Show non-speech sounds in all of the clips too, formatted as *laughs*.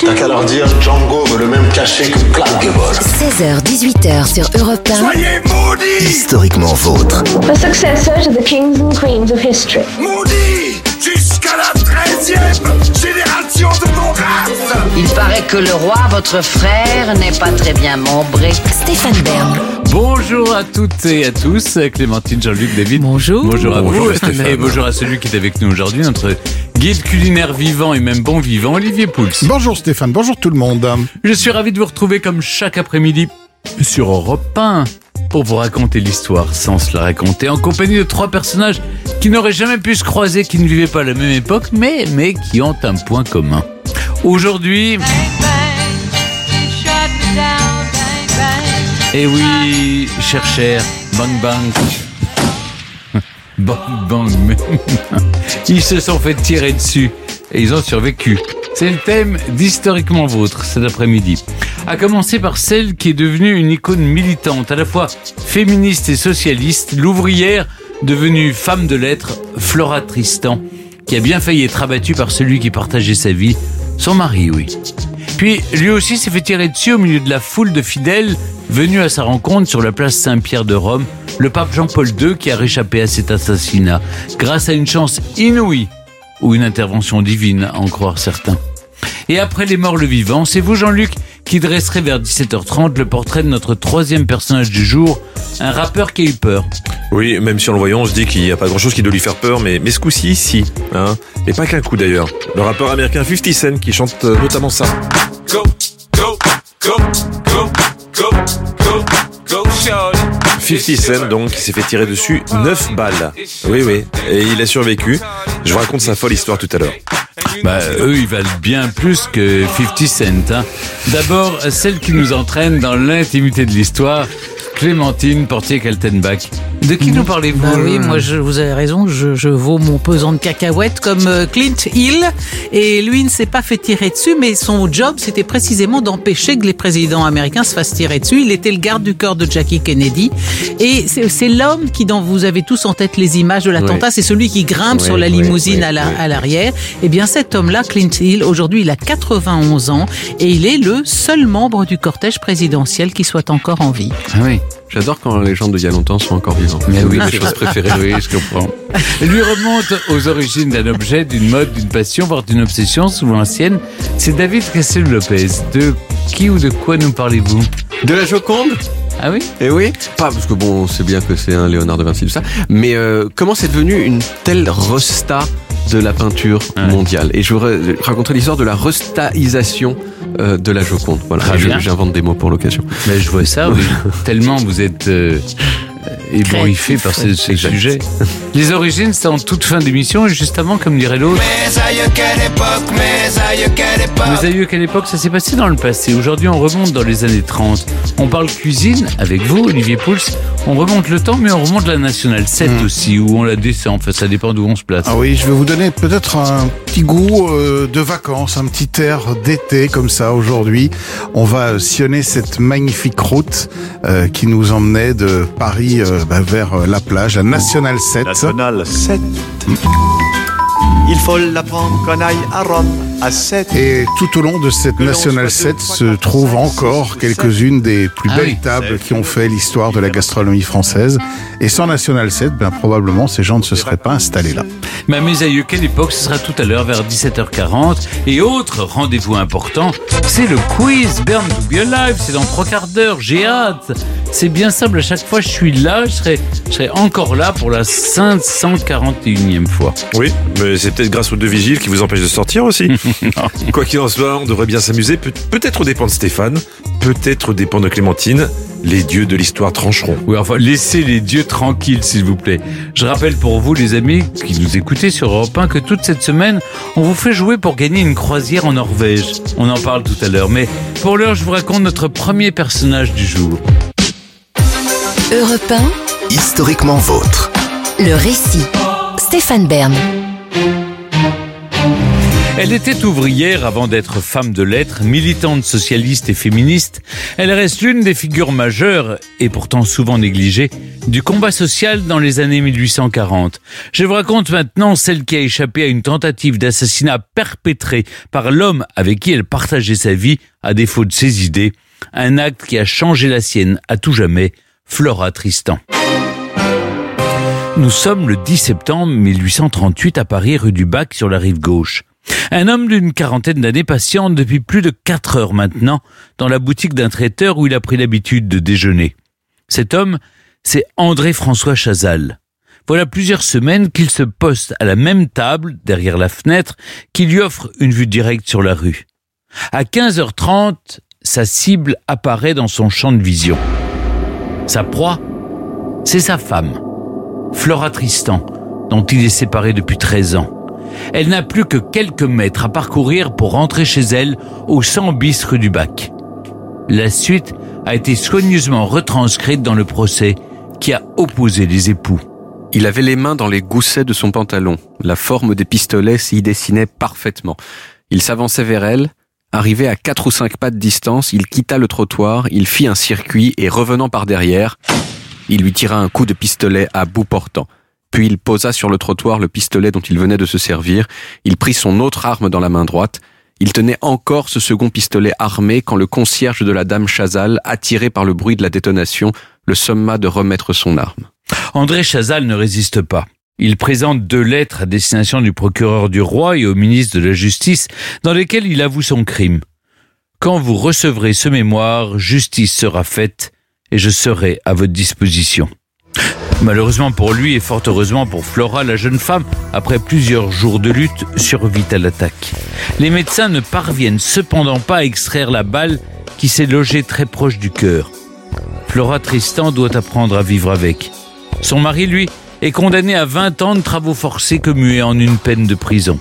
T'as qu'à leur dire Django veut le même cachet que Clark Gable. 16h, 18h sur Europe 1. Soyez maudits Historiquement vôtre. The successor to the kings and queens of history. Maudits Jusqu'à la 13e génération de mon race Il paraît que le roi, votre frère, n'est pas très bien membré. Stéphane Bern. Bonjour à toutes et à tous, Clémentine, Jean-Luc, David. Bonjour. Bonjour à Bonjour, vous. Stéphane. Et bonjour à celui qui est avec nous aujourd'hui, notre guide culinaire vivant et même bon vivant, Olivier Pouls. Bonjour Stéphane, bonjour tout le monde. Je suis ravi de vous retrouver comme chaque après-midi sur Europe 1 pour vous raconter l'histoire sans se la raconter en compagnie de trois personnages qui n'auraient jamais pu se croiser, qui ne vivaient pas à la même époque, mais, mais qui ont un point commun. Aujourd'hui, eh oui, cher cher, bang bang. Bang bang, mais ils se sont fait tirer dessus et ils ont survécu. C'est le thème d'Historiquement Vôtre cet après-midi. À commencer par celle qui est devenue une icône militante, à la fois féministe et socialiste, l'ouvrière devenue femme de lettres, Flora Tristan, qui a bien failli être abattue par celui qui partageait sa vie, son mari, oui. Puis lui aussi s'est fait tirer dessus au milieu de la foule de fidèles venus à sa rencontre sur la place Saint-Pierre de Rome, le pape Jean-Paul II qui a réchappé à cet assassinat grâce à une chance inouïe ou une intervention divine, en croire certains. Et après les morts le vivant, c'est vous Jean-Luc qui dresserez vers 17h30 le portrait de notre troisième personnage du jour, un rappeur qui a eu peur. Oui, même si en le voyant, on se dit qu'il n'y a pas grand chose qui doit lui faire peur, mais, mais ce coup-ci, si. Hein. Et pas qu'un coup d'ailleurs. Le rappeur américain 50 Cent qui chante euh, notamment ça. Go, go, go, go, go, go, 50 Cent, donc, s'est fait tirer dessus 9 balles. Oui, oui. Et il a survécu. Je vous raconte sa folle histoire tout à l'heure. Bah, eux, ils valent bien plus que 50 Cent. hein. D'abord, celle qui nous entraîne dans l'intimité de l'histoire, Clémentine Portier-Kaltenbach. De qui nous parlez-vous Bah oui, moi je, vous avez raison, je, je vaux mon pesant de cacahuètes comme euh, Clint Hill. Et lui ne s'est pas fait tirer dessus, mais son job c'était précisément d'empêcher que les présidents américains se fassent tirer dessus. Il était le garde du corps de Jackie Kennedy. Et c'est c'est l'homme qui, dont vous avez tous en tête les images de l'attentat, c'est celui qui grimpe sur la limousine à la- oui. à l'arrière. Et bien cet homme-là, Clint Hill, aujourd'hui il a 91 ans et il est le seul membre du cortège présidentiel qui soit encore en vie. Ah oui. J'adore quand les gens d'il y a longtemps sont encore vivants. Mais oui, mes choses préférées. Oui, je comprends. *laughs* Lui remonte aux origines d'un objet, d'une mode, d'une passion, voire d'une obsession, souvent ancienne. C'est David Castel-Lopez. De qui ou de quoi nous parlez-vous? De la Joconde Ah oui? Eh oui, pas parce que bon, c'est bien que c'est un Léonard de Vinci tout ça, mais euh, comment c'est devenu une telle resta? De la peinture Ouais. mondiale Et je vous ra- raconterai l'histoire de la restaisation euh, de la Joconde. Voilà, j'invente des mots pour l'occasion. Mais je vois ça, oui. *laughs* Tellement vous êtes euh, ébouriffé par ce, ouais. ce sujet. Les origines, c'est en toute fin d'émission, et juste avant, comme dirait l'autre. Mes aïeux, quelle époque, mes aïeux, quelle époque Mes aïeux, quelle époque ça s'est passé dans le passé Aujourd'hui, on remonte dans les années 30. On parle cuisine avec vous, Olivier Pouls. On remonte le temps, mais on remonte la Nationale 7 aussi, où on la descend. Enfin, ça dépend d'où on se place. Ah oui, je vais vous donner peut-être un goût euh, de vacances, un petit air d'été comme ça aujourd'hui. On va sillonner cette magnifique route euh, qui nous emmenait de Paris euh, bah, vers la plage, la Nationale 7. National 7. Il faut l'apprendre qu'on aille à Rome à 7. Et tout au long de cette soit 7 deux, trois, se trouvent encore quelques-unes des plus Ah belles oui. tables qui ont fait l'histoire de la gastronomie française. Et sans Nationale 7, ben, probablement ces gens ne se seraient pas installés là. Mais mes aïeux, quelle époque Ce sera tout à l'heure vers 17h40. Et autre rendez-vous important, c'est le quiz Burn to Be Alive. C'est dans trois quarts d'heure. J'ai hâte. C'est bien simple. À chaque fois, je suis là. Je serai, je serai encore là pour la 541e fois. Oui, mais c'est peut-être grâce aux deux vigiles qui vous empêchent de sortir aussi. *laughs* *laughs* Quoi qu'il en soit, on devrait bien s'amuser. Peut- Peut-être au dépend de Stéphane, peut-être au dépend de Clémentine. Les dieux de l'histoire trancheront. Oui, enfin, laissez les dieux tranquilles, s'il vous plaît. Je rappelle pour vous, les amis qui nous écoutez sur Europe 1, que toute cette semaine, on vous fait jouer pour gagner une croisière en Norvège. On en parle tout à l'heure. Mais pour l'heure, je vous raconte notre premier personnage du jour. Europe Historiquement vôtre. 1, le récit. Stéphane Bern. Elle était ouvrière avant d'être femme de lettres, militante socialiste et féministe. Elle reste l'une des figures majeures, et pourtant souvent négligée, du combat social dans les années 1840. Je vous raconte maintenant celle qui a échappé à une tentative d'assassinat perpétrée par l'homme avec qui elle partageait sa vie, à défaut de ses idées. Un acte qui a changé la sienne à tout jamais, Flora Tristan. Nous sommes le 10 septembre 1838 à Paris, rue du Bac, sur la rive gauche. Un homme d'une quarantaine d'années patiente depuis plus de quatre heures maintenant dans la boutique d'un traiteur où il a pris l'habitude de déjeuner. Cet homme, c'est André-François Chazal. Voilà plusieurs semaines qu'il se poste à la même table, derrière la fenêtre, qui lui offre une vue directe sur la rue. À 15h30, sa cible apparaît dans son champ de vision. Sa proie, c'est sa femme, Flora Tristan, dont il est séparé depuis 13 ans. Elle n'a plus que quelques mètres à parcourir pour rentrer chez elle au 100 bis rue du Bac. La suite a été soigneusement retranscrite dans le procès qui a opposé les époux. Il avait les mains dans les goussets de son pantalon. La forme des pistolets s'y dessinait parfaitement. Il s'avançait vers elle. Arrivé à quatre ou cinq pas de distance, il quitta le trottoir, il fit un circuit et revenant par derrière, il lui tira un coup de pistolet à bout portant. Puis il posa sur le trottoir le pistolet dont il venait de se servir, il prit son autre arme dans la main droite, il tenait encore ce second pistolet armé quand le concierge de la dame Chazal, attiré par le bruit de la détonation, le somma de remettre son arme. André Chazal ne résiste pas. Il présente deux lettres à destination du procureur du roi et au ministre de la Justice dans lesquelles il avoue son crime. Quand vous recevrez ce mémoire, justice sera faite et je serai à votre disposition. Malheureusement pour lui et fort heureusement pour Flora, la jeune femme, après plusieurs jours de lutte, survit à l'attaque. Les médecins ne parviennent cependant pas à extraire la balle qui s'est logée très proche du cœur. Flora Tristan doit apprendre à vivre avec. Son mari, lui, est condamné à 20 ans de travaux forcés commués en une peine de prison.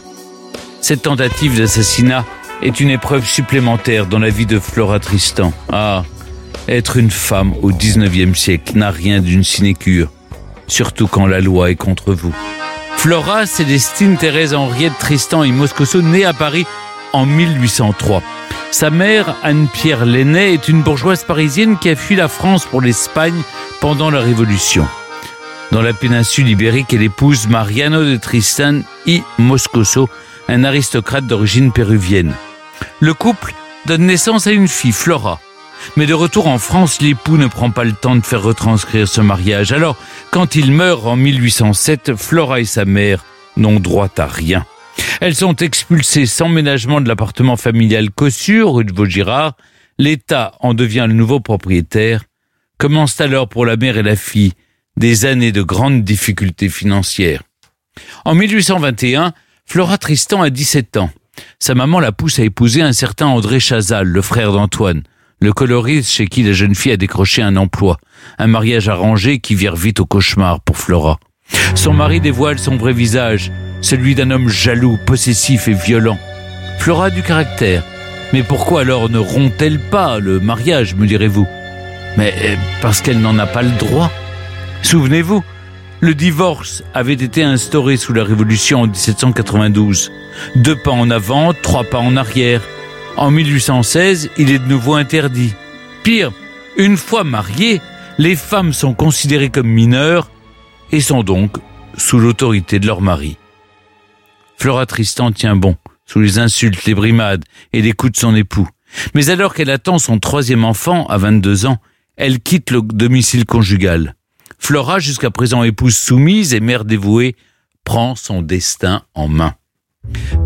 Cette tentative d'assassinat est une épreuve supplémentaire dans la vie de Flora Tristan. Ah, être une femme au 19e siècle n'a rien d'une sinécure, surtout quand la loi est contre vous. Flora Célestine Thérèse Henriette Tristan et Moscoso, née à Paris en 1803. Sa mère, Anne-Pierre Lenné, est une bourgeoise parisienne qui a fui la France pour l'Espagne pendant la Révolution. Dans la péninsule ibérique, elle épouse Mariano de Tristan y Moscoso, un aristocrate d'origine péruvienne. Le couple donne naissance à une fille, Flora. Mais de retour en France, l'époux ne prend pas le temps de faire retranscrire ce mariage. Alors, quand il meurt en 1807, Flora et sa mère n'ont droit à rien. Elles sont expulsées sans ménagement de l'appartement familial Cossu, rue de Vaugirard. L'État en devient le nouveau propriétaire. Commencent alors pour la mère et la fille des années de grandes difficultés financières. En 1821, Flora Tristan a 17 ans. Sa maman la pousse à épouser un certain André Chazal, le frère d'Antoine le coloriste chez qui la jeune fille a décroché un emploi, un mariage arrangé qui vire vite au cauchemar pour Flora. Son mari dévoile son vrai visage, celui d'un homme jaloux, possessif et violent. Flora a du caractère. Mais pourquoi alors ne rompt-elle pas le mariage, me direz-vous? Mais euh, parce qu'elle n'en a pas le droit. Souvenez-vous, le divorce avait été instauré sous la Révolution en 1792. Deux pas en avant, trois pas en arrière. En 1816, il est de nouveau interdit. Pire, une fois mariées, les femmes sont considérées comme mineures et sont donc sous l'autorité de leur mari. Flora Tristan tient bon, sous les insultes, les brimades et les coups de son époux. Mais alors qu'elle attend son troisième enfant à 22 ans, elle quitte le domicile conjugal. Flora, jusqu'à présent épouse soumise et mère dévouée, prend son destin en main.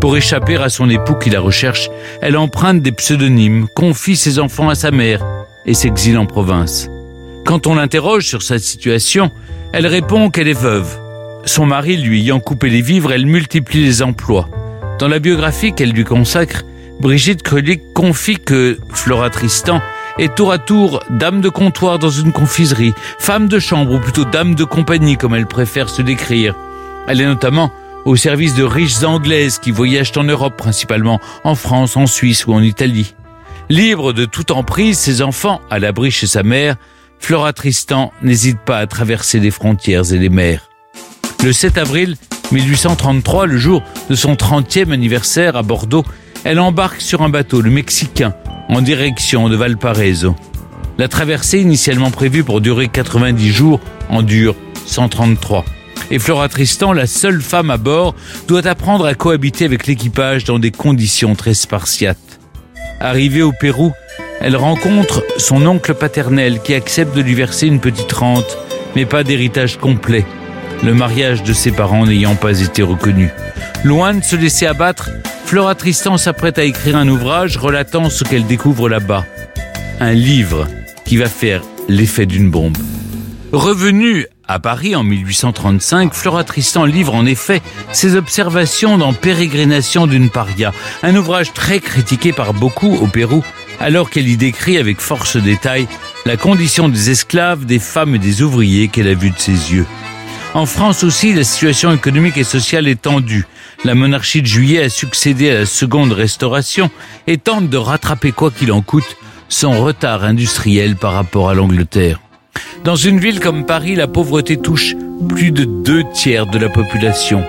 Pour échapper à son époux qui la recherche, elle emprunte des pseudonymes, confie ses enfants à sa mère et s'exile en province. Quand on l'interroge sur sa situation, elle répond qu'elle est veuve. Son mari lui ayant coupé les vivres, elle multiplie les emplois. Dans la biographie qu'elle lui consacre, Brigitte Krulik confie que Flora Tristan est tour à tour dame de comptoir dans une confiserie, femme de chambre ou plutôt dame de compagnie comme elle préfère se décrire. Elle est notamment au service de riches anglaises qui voyagent en Europe principalement, en France, en Suisse ou en Italie. Libre de toute emprise, ses enfants, à l'abri chez sa mère, Flora Tristan n'hésite pas à traverser les frontières et les mers. Le 7 avril 1833, le jour de son 30e anniversaire à Bordeaux, elle embarque sur un bateau, le Mexicain, en direction de Valparaiso. La traversée initialement prévue pour durer 90 jours en dure 133. Et Flora Tristan, la seule femme à bord, doit apprendre à cohabiter avec l'équipage dans des conditions très spartiates. Arrivée au Pérou, elle rencontre son oncle paternel qui accepte de lui verser une petite rente, mais pas d'héritage complet, le mariage de ses parents n'ayant pas été reconnu. Loin de se laisser abattre, Flora Tristan s'apprête à écrire un ouvrage relatant ce qu'elle découvre là-bas. Un livre qui va faire l'effet d'une bombe. Revenue à Paris en 1835, Flora Tristan livre en effet ses observations dans Pérégrination d'une paria, un ouvrage très critiqué par beaucoup au Pérou, alors qu'elle y décrit avec force détail la condition des esclaves, des femmes et des ouvriers qu'elle a vus de ses yeux. En France aussi, la situation économique et sociale est tendue. La monarchie de juillet a succédé à la seconde restauration et tente de rattraper quoi qu'il en coûte son retard industriel par rapport à l'Angleterre. Dans une ville comme Paris, la pauvreté touche plus de deux tiers de la population.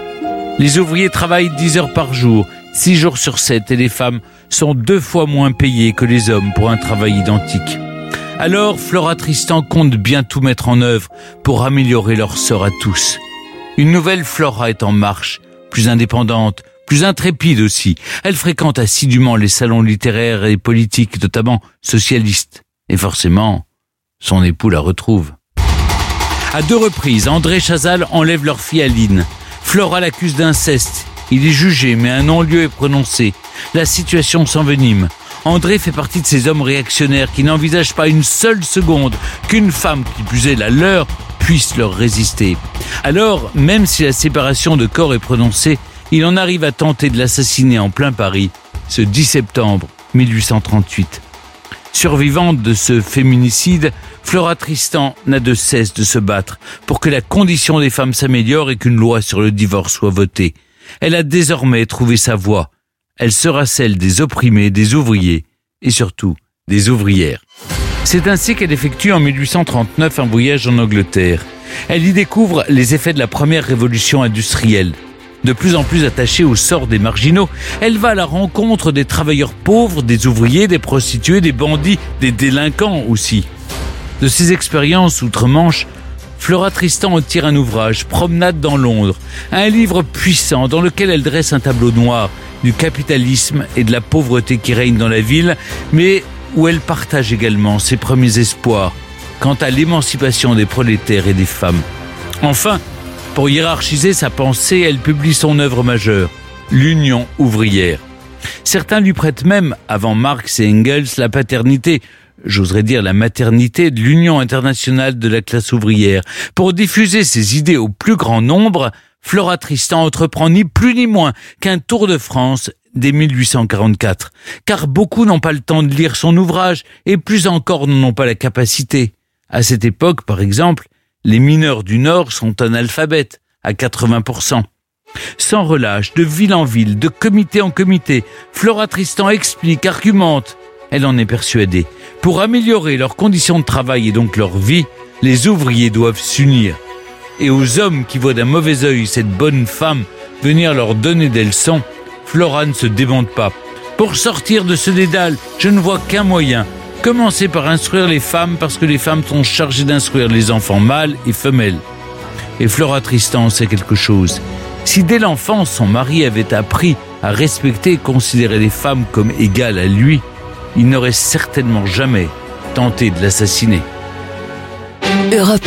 Les ouvriers travaillent 10 heures par jour, 6 jours sur 7 et les femmes sont deux fois moins payées que les hommes pour un travail identique. Alors, Flora Tristan compte bien tout mettre en œuvre pour améliorer leur sort à tous. Une nouvelle Flora est en marche, plus indépendante, plus intrépide aussi. Elle fréquente assidûment les salons littéraires et politiques, notamment socialistes. Et forcément, son époux la retrouve. À deux reprises, André Chazal enlève leur fille Aline. Flora l'accuse d'inceste. Il est jugé, mais un non-lieu est prononcé. La situation s'envenime. André fait partie de ces hommes réactionnaires qui n'envisagent pas une seule seconde qu'une femme, qui plus la leur, puisse leur résister. Alors, même si la séparation de corps est prononcée, il en arrive à tenter de l'assassiner en plein Paris, ce 10 septembre 1838. Survivante de ce féminicide, Flora Tristan n'a de cesse de se battre pour que la condition des femmes s'améliore et qu'une loi sur le divorce soit votée. Elle a désormais trouvé sa voie elle sera celle des opprimés, des ouvriers et surtout des ouvrières. C'est ainsi qu'elle effectue en 1839 un voyage en Angleterre. Elle y découvre les effets de la première révolution industrielle. De plus en plus attachée au sort des marginaux, elle va à la rencontre des travailleurs pauvres, des ouvriers, des prostituées, des bandits, des délinquants aussi. De ces expériences outre-Manche, Flora Tristan en tire un ouvrage, Promenade dans Londres, un livre puissant dans lequel elle dresse un tableau noir du capitalisme et de la pauvreté qui règne dans la ville, mais où elle partage également ses premiers espoirs quant à l'émancipation des prolétaires et des femmes. Enfin, pour hiérarchiser sa pensée, elle publie son œuvre majeure, l'Union ouvrière. Certains lui prêtent même, avant Marx et Engels, la paternité, j'oserais dire la maternité de l'Union internationale de la classe ouvrière. Pour diffuser ses idées au plus grand nombre, Flora Tristan entreprend ni plus ni moins qu'un tour de France dès 1844, car beaucoup n'ont pas le temps de lire son ouvrage et plus encore n'en ont pas la capacité. À cette époque, par exemple, les mineurs du Nord sont analphabètes à 80%. Sans relâche, de ville en ville, de comité en comité, Flora Tristan explique, argumente. Elle en est persuadée. Pour améliorer leurs conditions de travail et donc leur vie, les ouvriers doivent s'unir et aux hommes qui voient d'un mauvais œil cette bonne femme venir leur donner des leçons, Flora ne se démonte pas. Pour sortir de ce dédale, je ne vois qu'un moyen. Commencer par instruire les femmes parce que les femmes sont chargées d'instruire les enfants mâles et femelles. Et Flora Tristan sait quelque chose. Si dès l'enfance son mari avait appris à respecter et considérer les femmes comme égales à lui, il n'aurait certainement jamais tenté de l'assassiner. Europe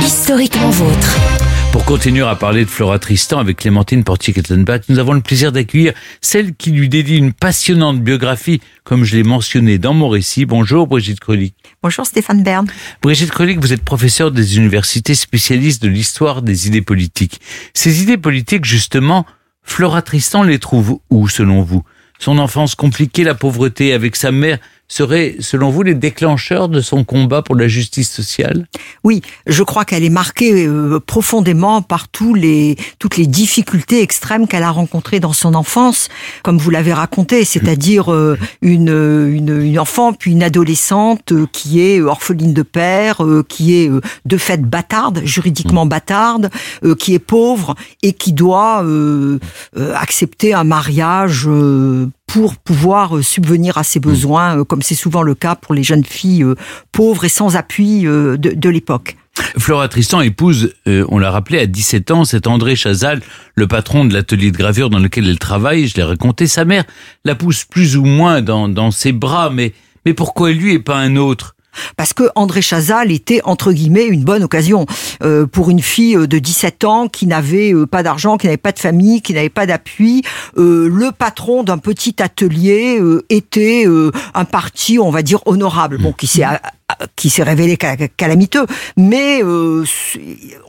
historiquement vôtre. Pour continuer à parler de Flora Tristan avec Clémentine Portier-Kettenbach, nous avons le plaisir d'accueillir celle qui lui dédie une passionnante biographie, comme je l'ai mentionné dans mon récit. Bonjour Brigitte Krolik. Bonjour Stéphane Bern. Brigitte Krolik, vous êtes professeur des universités spécialistes de l'histoire des idées politiques. Ces idées politiques, justement, Flora Tristan les trouve où, selon vous? Son enfance compliquée, la pauvreté avec sa mère, seraient, selon vous, les déclencheurs de son combat pour la justice sociale? Oui, je crois qu'elle est marquée euh, profondément par tous les, toutes les difficultés extrêmes qu'elle a rencontrées dans son enfance, comme vous l'avez raconté, c'est-à-dire euh, une, une, une enfant puis une adolescente euh, qui est orpheline de père, euh, qui est euh, de fait bâtarde, juridiquement bâtarde, euh, qui est pauvre et qui doit euh, euh, accepter un mariage euh, pour pouvoir euh, subvenir à ses besoins, euh, comme c'est souvent le cas pour les jeunes filles euh, pauvres et sans appui de, de l'époque. Flora Tristan épouse, euh, on l'a rappelé, à 17 ans, cet André Chazal, le patron de l'atelier de gravure dans lequel elle travaille. Je l'ai raconté, sa mère la pousse plus ou moins dans, dans ses bras, mais, mais pourquoi lui et pas un autre? Parce que André Chazal était entre guillemets une bonne occasion euh, pour une fille euh, de 17 ans qui n'avait euh, pas d'argent, qui n'avait pas de famille, qui n'avait pas d'appui. Euh, le patron d'un petit atelier euh, était euh, un parti, on va dire honorable, bon qui s'est qui s'est révélé ca- calamiteux, mais euh,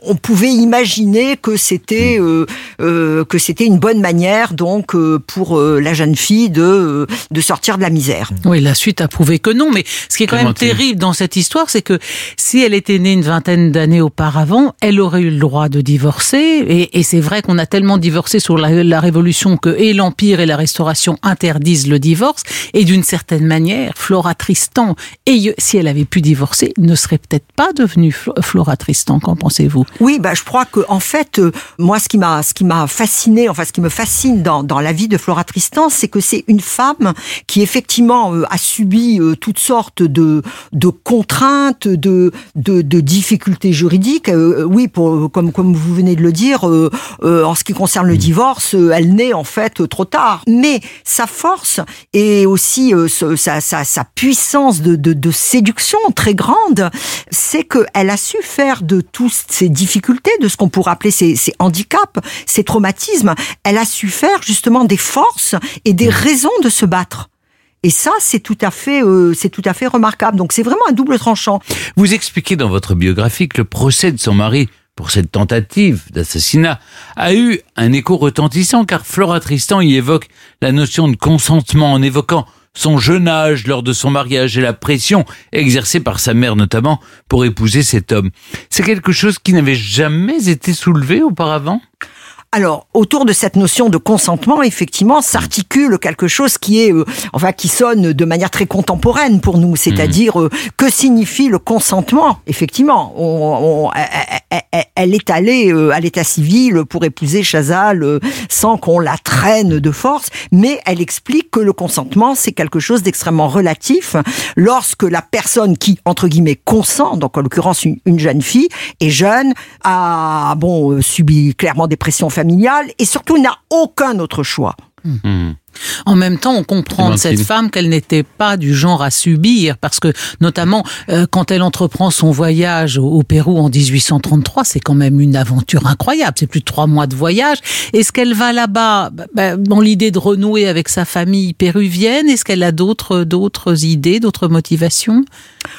on pouvait imaginer que c'était euh, euh, que c'était une bonne manière donc euh, pour euh, la jeune fille de euh, de sortir de la misère. Oui, la suite a prouvé que non. Mais ce qui est quand même terrible dans cette histoire, c'est que si elle était née une vingtaine d'années auparavant, elle aurait eu le droit de divorcer. Et, et c'est vrai qu'on a tellement divorcé sur la, la Révolution que et l'Empire et la Restauration interdisent le divorce. Et d'une certaine manière, Flora Tristan, et si elle avait pu divorcer, ne serait peut-être pas devenue Flo- Flora Tristan. Qu'en pensez-vous? Oui, bah, je crois que en fait, euh, moi, ce qui m'a, ce qui m'a fasciné, enfin, ce qui me fascine dans, dans la vie de Flora Tristan, c'est que c'est une femme qui effectivement euh, a subi euh, toutes sortes de, de contraintes, de, de, de difficultés juridiques. Euh, oui, pour, comme, comme vous venez de le dire, euh, euh, en ce qui concerne le divorce, euh, elle naît en fait euh, trop tard. Mais sa force et aussi euh, ce- sa, sa, sa puissance de, de, de séduction très grande, c'est qu'elle a su faire de toutes ces difficultés, de ce qu'on pourrait appeler ses, ses handicaps, ses traumatismes, elle a su faire justement des forces et des raisons de se battre. Et ça, c'est tout à fait, euh, c'est tout à fait remarquable. Donc c'est vraiment un double tranchant. Vous expliquez dans votre biographie que le procès de son mari pour cette tentative d'assassinat a eu un écho retentissant car Flora Tristan y évoque la notion de consentement en évoquant son jeune âge lors de son mariage et la pression exercée par sa mère notamment pour épouser cet homme. C'est quelque chose qui n'avait jamais été soulevé auparavant? Alors, autour de cette notion de consentement, effectivement, s'articule quelque chose qui est, euh, enfin, qui sonne de manière très contemporaine pour nous. C'est-à-dire, euh, que signifie le consentement? Effectivement, on, on- elle- est allée euh, à l'état civil pour épouser Chazal sans qu'on la traîne de force, mais elle explique que le consentement, c'est quelque chose d'extrêmement relatif lorsque la personne qui, entre guillemets, consent, donc en l'occurrence une, une jeune fille, est jeune, a bon subi clairement des pressions familiales et surtout n'a aucun autre choix. En même temps, on comprend de cette femme qu'elle n'était pas du genre à subir, parce que notamment euh, quand elle entreprend son voyage au, au Pérou en 1833, c'est quand même une aventure incroyable. C'est plus de trois mois de voyage. Est-ce qu'elle va là-bas? Bah, bah, dans l'idée de renouer avec sa famille péruvienne Est-ce qu'elle a d'autres d'autres idées, d'autres motivations?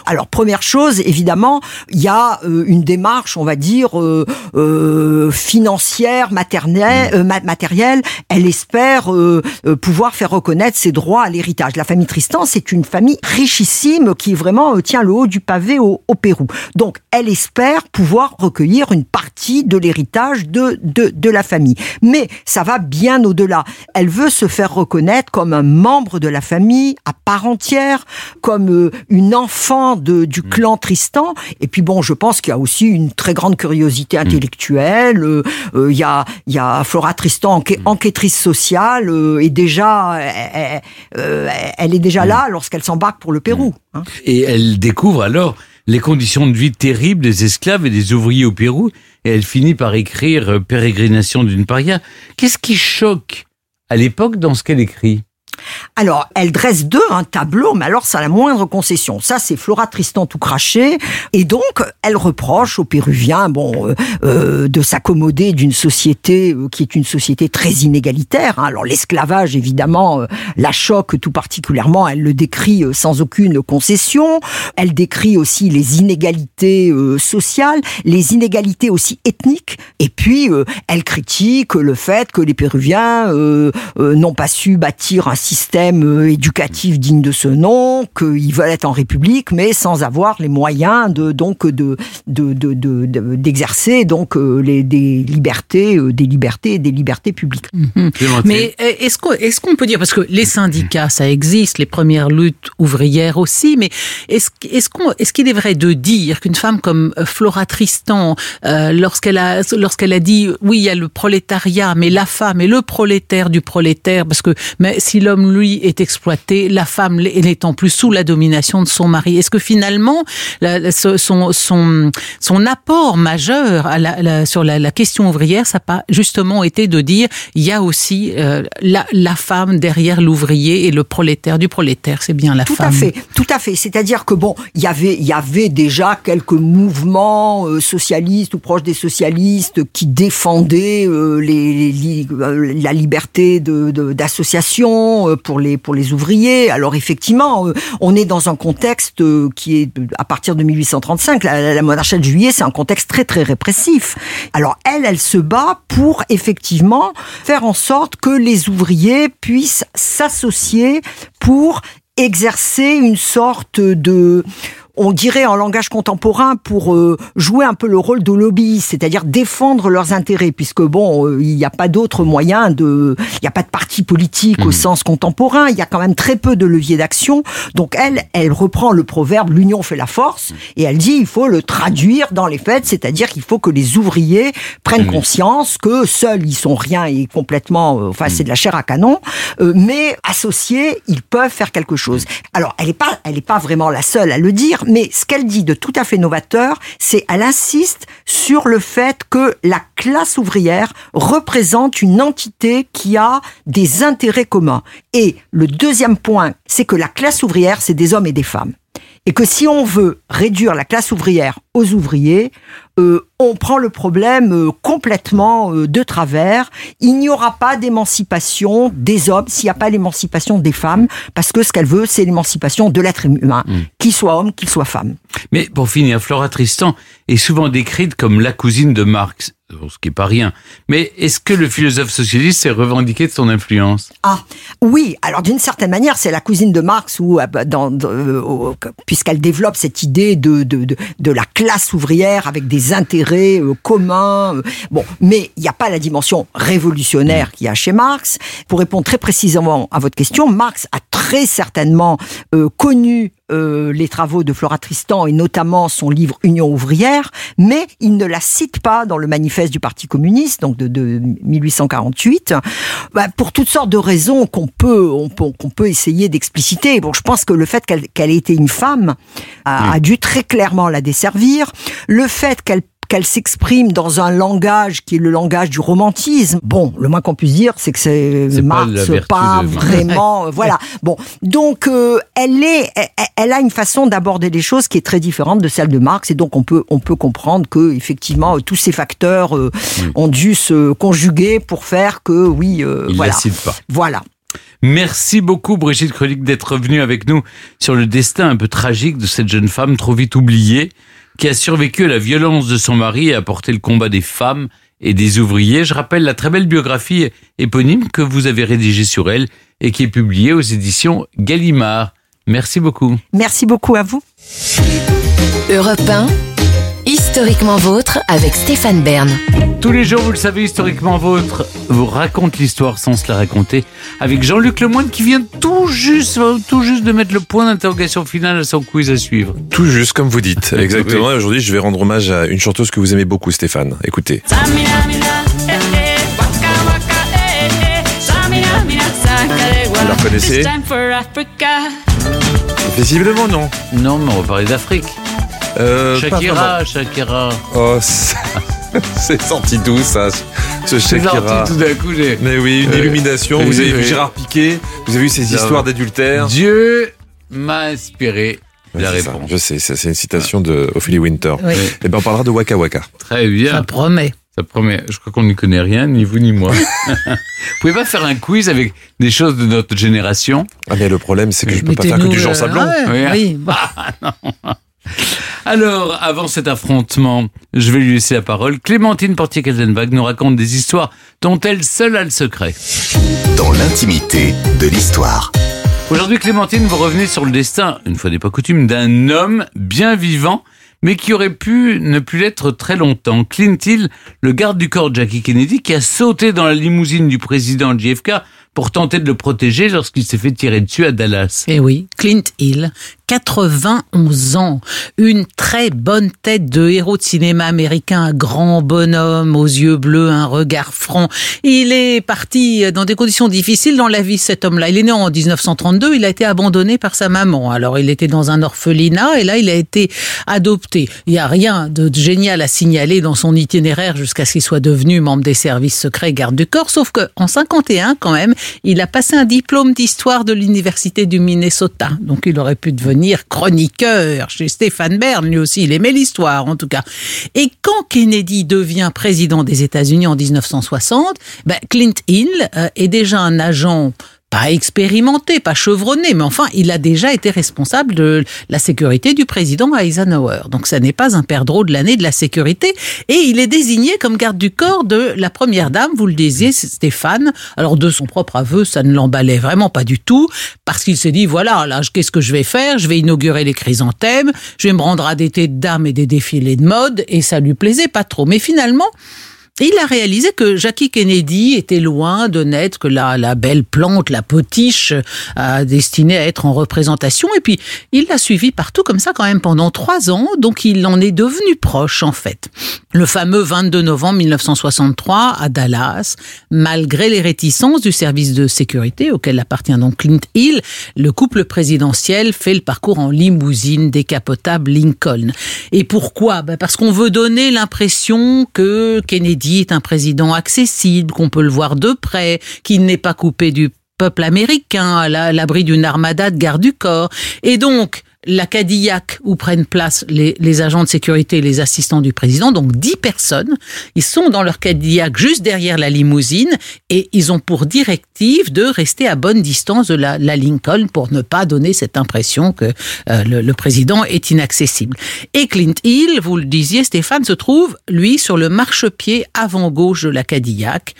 Alors, première chose, évidemment, il y a euh, une démarche, on va dire, euh, euh, financière, maternelle, euh, ma- matérielle. Elle espère euh, euh, pouvoir faire reconnaître ses droits à l'héritage. La famille Tristan, c'est une famille richissime qui vraiment euh, tient le haut du pavé au, au Pérou. Donc, elle espère pouvoir recueillir une partie de l'héritage de, de, de la famille. Mais ça va bien au-delà. Elle veut se faire reconnaître comme un membre de la famille à part entière, comme euh, une enfant de, du clan Tristan. Et puis bon, je pense qu'il y a aussi une très grande curiosité intellectuelle. Euh, euh, Il y, a, il y a Flora Tristan, enquê- enquêtrice sociale, euh, et déjà, elle, elle- elle est déjà là lorsqu'elle s'embarque pour le Pérou. hein. Et elle découvre alors les conditions de vie terribles des esclaves et des ouvriers au Pérou, et elle finit par écrire euh, Pérégrination d'une paria. Qu'est-ce qui choque à l'époque dans ce qu'elle écrit? Alors, elle dresse d'eux un tableau, mais alors à la moindre concession. Ça, c'est Flora Tristan tout craché. Et donc, elle reproche aux Péruviens, bon, euh, euh, de s'accommoder d'une société euh, qui est une société très inégalitaire. hein. Alors, l'esclavage, évidemment, euh, la choque tout particulièrement. Elle le décrit sans aucune concession. Elle décrit aussi les inégalités sociales, les inégalités aussi ethniques. Et puis, elle critique le fait que les Péruviens n'ont pas su bâtir un système euh, éducatif digne de ce nom, qu'ils veulent être en République, mais sans avoir les moyens de donc de de- de- de- de- d'exercer donc euh, les des libertés, euh, des libertés des libertés publiques. Mais euh, est-ce qu'on est-ce qu'on peut dire parce que les syndicats ça existe, les premières luttes ouvrières aussi, mais est-ce est-ce qu'on est-ce qu'il est vrai de dire qu'une femme comme Flora Tristan, euh, lorsqu'elle a lorsqu'elle a dit oui il y a le prolétariat, mais la femme est le prolétaire du prolétaire parce que mais si l'homme lui est exploité, la femme n'étant plus sous la domination de son mari, est-ce que finalement la- son son son apport majeur à la, la- sur la, question ouvrière, ça n'a pas justement été de dire il y a aussi euh, la, femme derrière l'ouvrier et le prolétaire du prolétaire, c'est bien la Tout femme. à fait, tout à fait. C'est-à-dire que bon, il y avait, il y avait déjà quelques mouvements euh, socialistes ou proches des socialistes qui défendaient euh, les, les li- la liberté de- de- euh, pour les pour les ouvriers. Alors effectivement, euh, on est dans un contexte euh, qui est à partir de 1835, la, la- la monarchie de juillet, c'est un contexte très très répressif. Alors elle, elle se bat pour effectivement faire en sorte que les ouvriers puissent s'associer pour exercer une sorte de on dirait en langage contemporain pour euh, jouer un peu le rôle de lobbyiste, c'est-à-dire défendre leurs intérêts, puisque bon, euh, il n'y a pas d'autre moyen de, il n'y a pas de parti politique au sens contemporain, il y a quand même très peu de leviers d'action. Donc elle, elle reprend le proverbe l'union fait la force et elle dit il faut le traduire dans les faits, c'est-à-dire qu'il faut que les ouvriers prennent conscience que seuls ils sont rien et complètement, euh, enfin c'est de la chair à canon, euh, mais associés ils peuvent faire quelque chose. Alors elle n'est pas, elle est pas vraiment la seule à le dire, mais ce qu'elle dit de tout à fait novateur, c'est elle insiste sur le fait que la classe ouvrière représente une entité qui a des intérêts communs. Et le deuxième point, c'est que la classe ouvrière, c'est des hommes et des femmes. Et que si on veut réduire la classe ouvrière aux ouvriers, euh, on prend le problème euh, complètement euh, de travers. Il n'y aura pas d'émancipation des hommes s'il n'y a pas l'émancipation des femmes, parce que ce qu'elle veut, c'est l'émancipation de l'être humain, qu'il soit homme, qu'il soit femme. Mais pour finir, Flora Tristan est souvent décrite comme la cousine de Marx, ce qui est pas rien. Mais est-ce que le philosophe socialiste s'est revendiqué de son influence? Ah oui, alors d'une certaine manière, c'est la cousine de Marx euh, bah, puisqu'elle développe cette idée de, de, de, de la classe ouvrière avec des intérêts euh, communs. euh, bon, mais il n'y a pas la dimension révolutionnaire qu'il y a chez Marx. Pour répondre très précisément à votre question, Marx a très certainement euh, connu euh, les travaux de Flora Tristan et notamment son livre Union ouvrière, mais il ne la cite pas dans le manifeste du Parti communiste, donc de, de 1848, bah, pour toutes sortes de raisons qu'on peut, on peut, qu'on peut essayer d'expliciter. Bon, je pense que le fait qu'elle qu'elle ait été une femme a, a dû très clairement la desservir. Le fait qu'elle qu'elle s'exprime dans un langage qui est le langage du romantisme. Bon, le moins qu'on puisse dire, c'est que c'est pas Marx pas vraiment, euh, *laughs* voilà. Bon, donc euh, elle est, elle, elle a une façon d'aborder les choses qui est très différente de celle de Marx, et donc on peut on peut comprendre que effectivement euh, tous ces facteurs euh, ont dû se conjuguer pour faire que oui, euh, Il voilà, pas. voilà. Merci beaucoup Brigitte Krönig d'être revenue avec nous sur le destin un peu tragique de cette jeune femme trop vite oubliée, qui a survécu à la violence de son mari et a porté le combat des femmes et des ouvriers. Je rappelle la très belle biographie éponyme que vous avez rédigée sur elle et qui est publiée aux éditions Gallimard. Merci beaucoup. Merci beaucoup à vous. Europe 1, historiquement vôtre avec Stéphane Bern. Tous les jours, vous le savez, historiquement vôtre vous raconte l'histoire sans se la raconter avec Jean-Luc Lemoyne qui vient tout juste, tout juste de mettre le point d'interrogation final à son quiz à suivre. Tout juste comme vous dites. Exactement. Et aujourd'hui, je vais rendre hommage à une chanteuse que vous aimez beaucoup, Stéphane. Écoutez. Vous la reconnaissez? Visiblement, non. Non, mais on va parler d'Afrique. Euh, Shakira. Shakira. Oh, c'est *laughs* c'est sorti d'où ça Ce C'est Shakira. sorti tout d'un coup. j'ai- Mais oui, une Euh, illumination. Vous avez vu oui. Gérard Piquet. Vous avez vu ces Non. histoires d'adultère. Dieu m'a inspiré la ça. réponse. Je sais, c'est une citation de Ophélie Winter. Oui. Et ben on parlera de Waka Waka. Très bien. Ça promet. Ça promet. Je crois qu'on n'y connaît rien, ni vous ni moi. *laughs* vous pouvez pas faire un quiz avec des choses de notre génération? Ah mais le problème c'est que je peux pas faire que du Jean euh, Sablon. ah ouais, Oui. oui. *laughs* Alors, avant cet affrontement, je vais lui laisser la parole. Clémentine Portier-Kaltenbach nous raconte des histoires dont elle seule a le secret. Dans l'intimité de l'histoire. Aujourd'hui, Clémentine, vous revenez sur le destin, une fois n'est pas coutume, d'un homme bien vivant, mais qui aurait pu ne plus l'être très longtemps. Clint Hill, le garde du corps de Jackie Kennedy, qui a sauté dans la limousine du président JFK pour tenter de le protéger lorsqu'il s'est fait tirer dessus à Dallas. Eh oui, Clint Hill, 91 ans, une très bonne tête de héros de cinéma américain, un grand bonhomme aux yeux bleus, un regard franc. Il est parti dans des conditions difficiles dans la vie, cet homme-là. Il est né en 1932, il a été abandonné par sa maman. Alors il était dans un orphelinat et là il a été adopté. Il n'y a rien de génial à signaler dans son itinéraire jusqu'à ce qu'il soit devenu membre des services secrets garde du corps, sauf que en 51 quand même, il a passé un diplôme d'histoire de l'université du Minnesota. Donc il aurait pu devenir chroniqueur chez Stéphane Bern, lui aussi, il aimait l'histoire en tout cas. Et quand Kennedy devient président des États-Unis en 1960, ben Clint Hill euh, est déjà un agent pas expérimenté, pas chevronné, mais enfin, il a déjà été responsable de la sécurité du président Eisenhower. Donc, ça n'est pas un perdreau de l'année de la sécurité. Et il est désigné comme garde du corps de la première dame, vous le disiez, Stéphane. Alors, de son propre aveu, ça ne l'emballait vraiment pas du tout, parce qu'il s'est dit, voilà, là, qu'est-ce que je vais faire? Je vais inaugurer les chrysanthèmes, je vais me rendre à des thés de et des défilés de mode, et ça lui plaisait pas trop. Mais finalement, il a réalisé que Jackie Kennedy était loin de n'être que la, la belle plante, la potiche euh, destinée à être en représentation. Et puis, il l'a suivi partout comme ça quand même pendant trois ans. Donc, il en est devenu proche en fait. Le fameux 22 novembre 1963 à Dallas, malgré les réticences du service de sécurité auquel appartient donc Clint Hill, le couple présidentiel fait le parcours en limousine décapotable Lincoln. Et pourquoi? Ben Parce qu'on veut donner l'impression que Kennedy est un président accessible, qu'on peut le voir de près, qu'il n'est pas coupé du peuple américain à l'abri d'une armada de garde du corps. Et donc, la Cadillac où prennent place les, agents de sécurité et les assistants du président, donc dix personnes. Ils sont dans leur Cadillac juste derrière la limousine et ils ont pour directive de rester à bonne distance de la, Lincoln pour ne pas donner cette impression que euh, le, le, président est inaccessible. Et Clint Hill, vous le disiez Stéphane, se trouve, lui, sur le marchepied avant-gauche de la Cadillac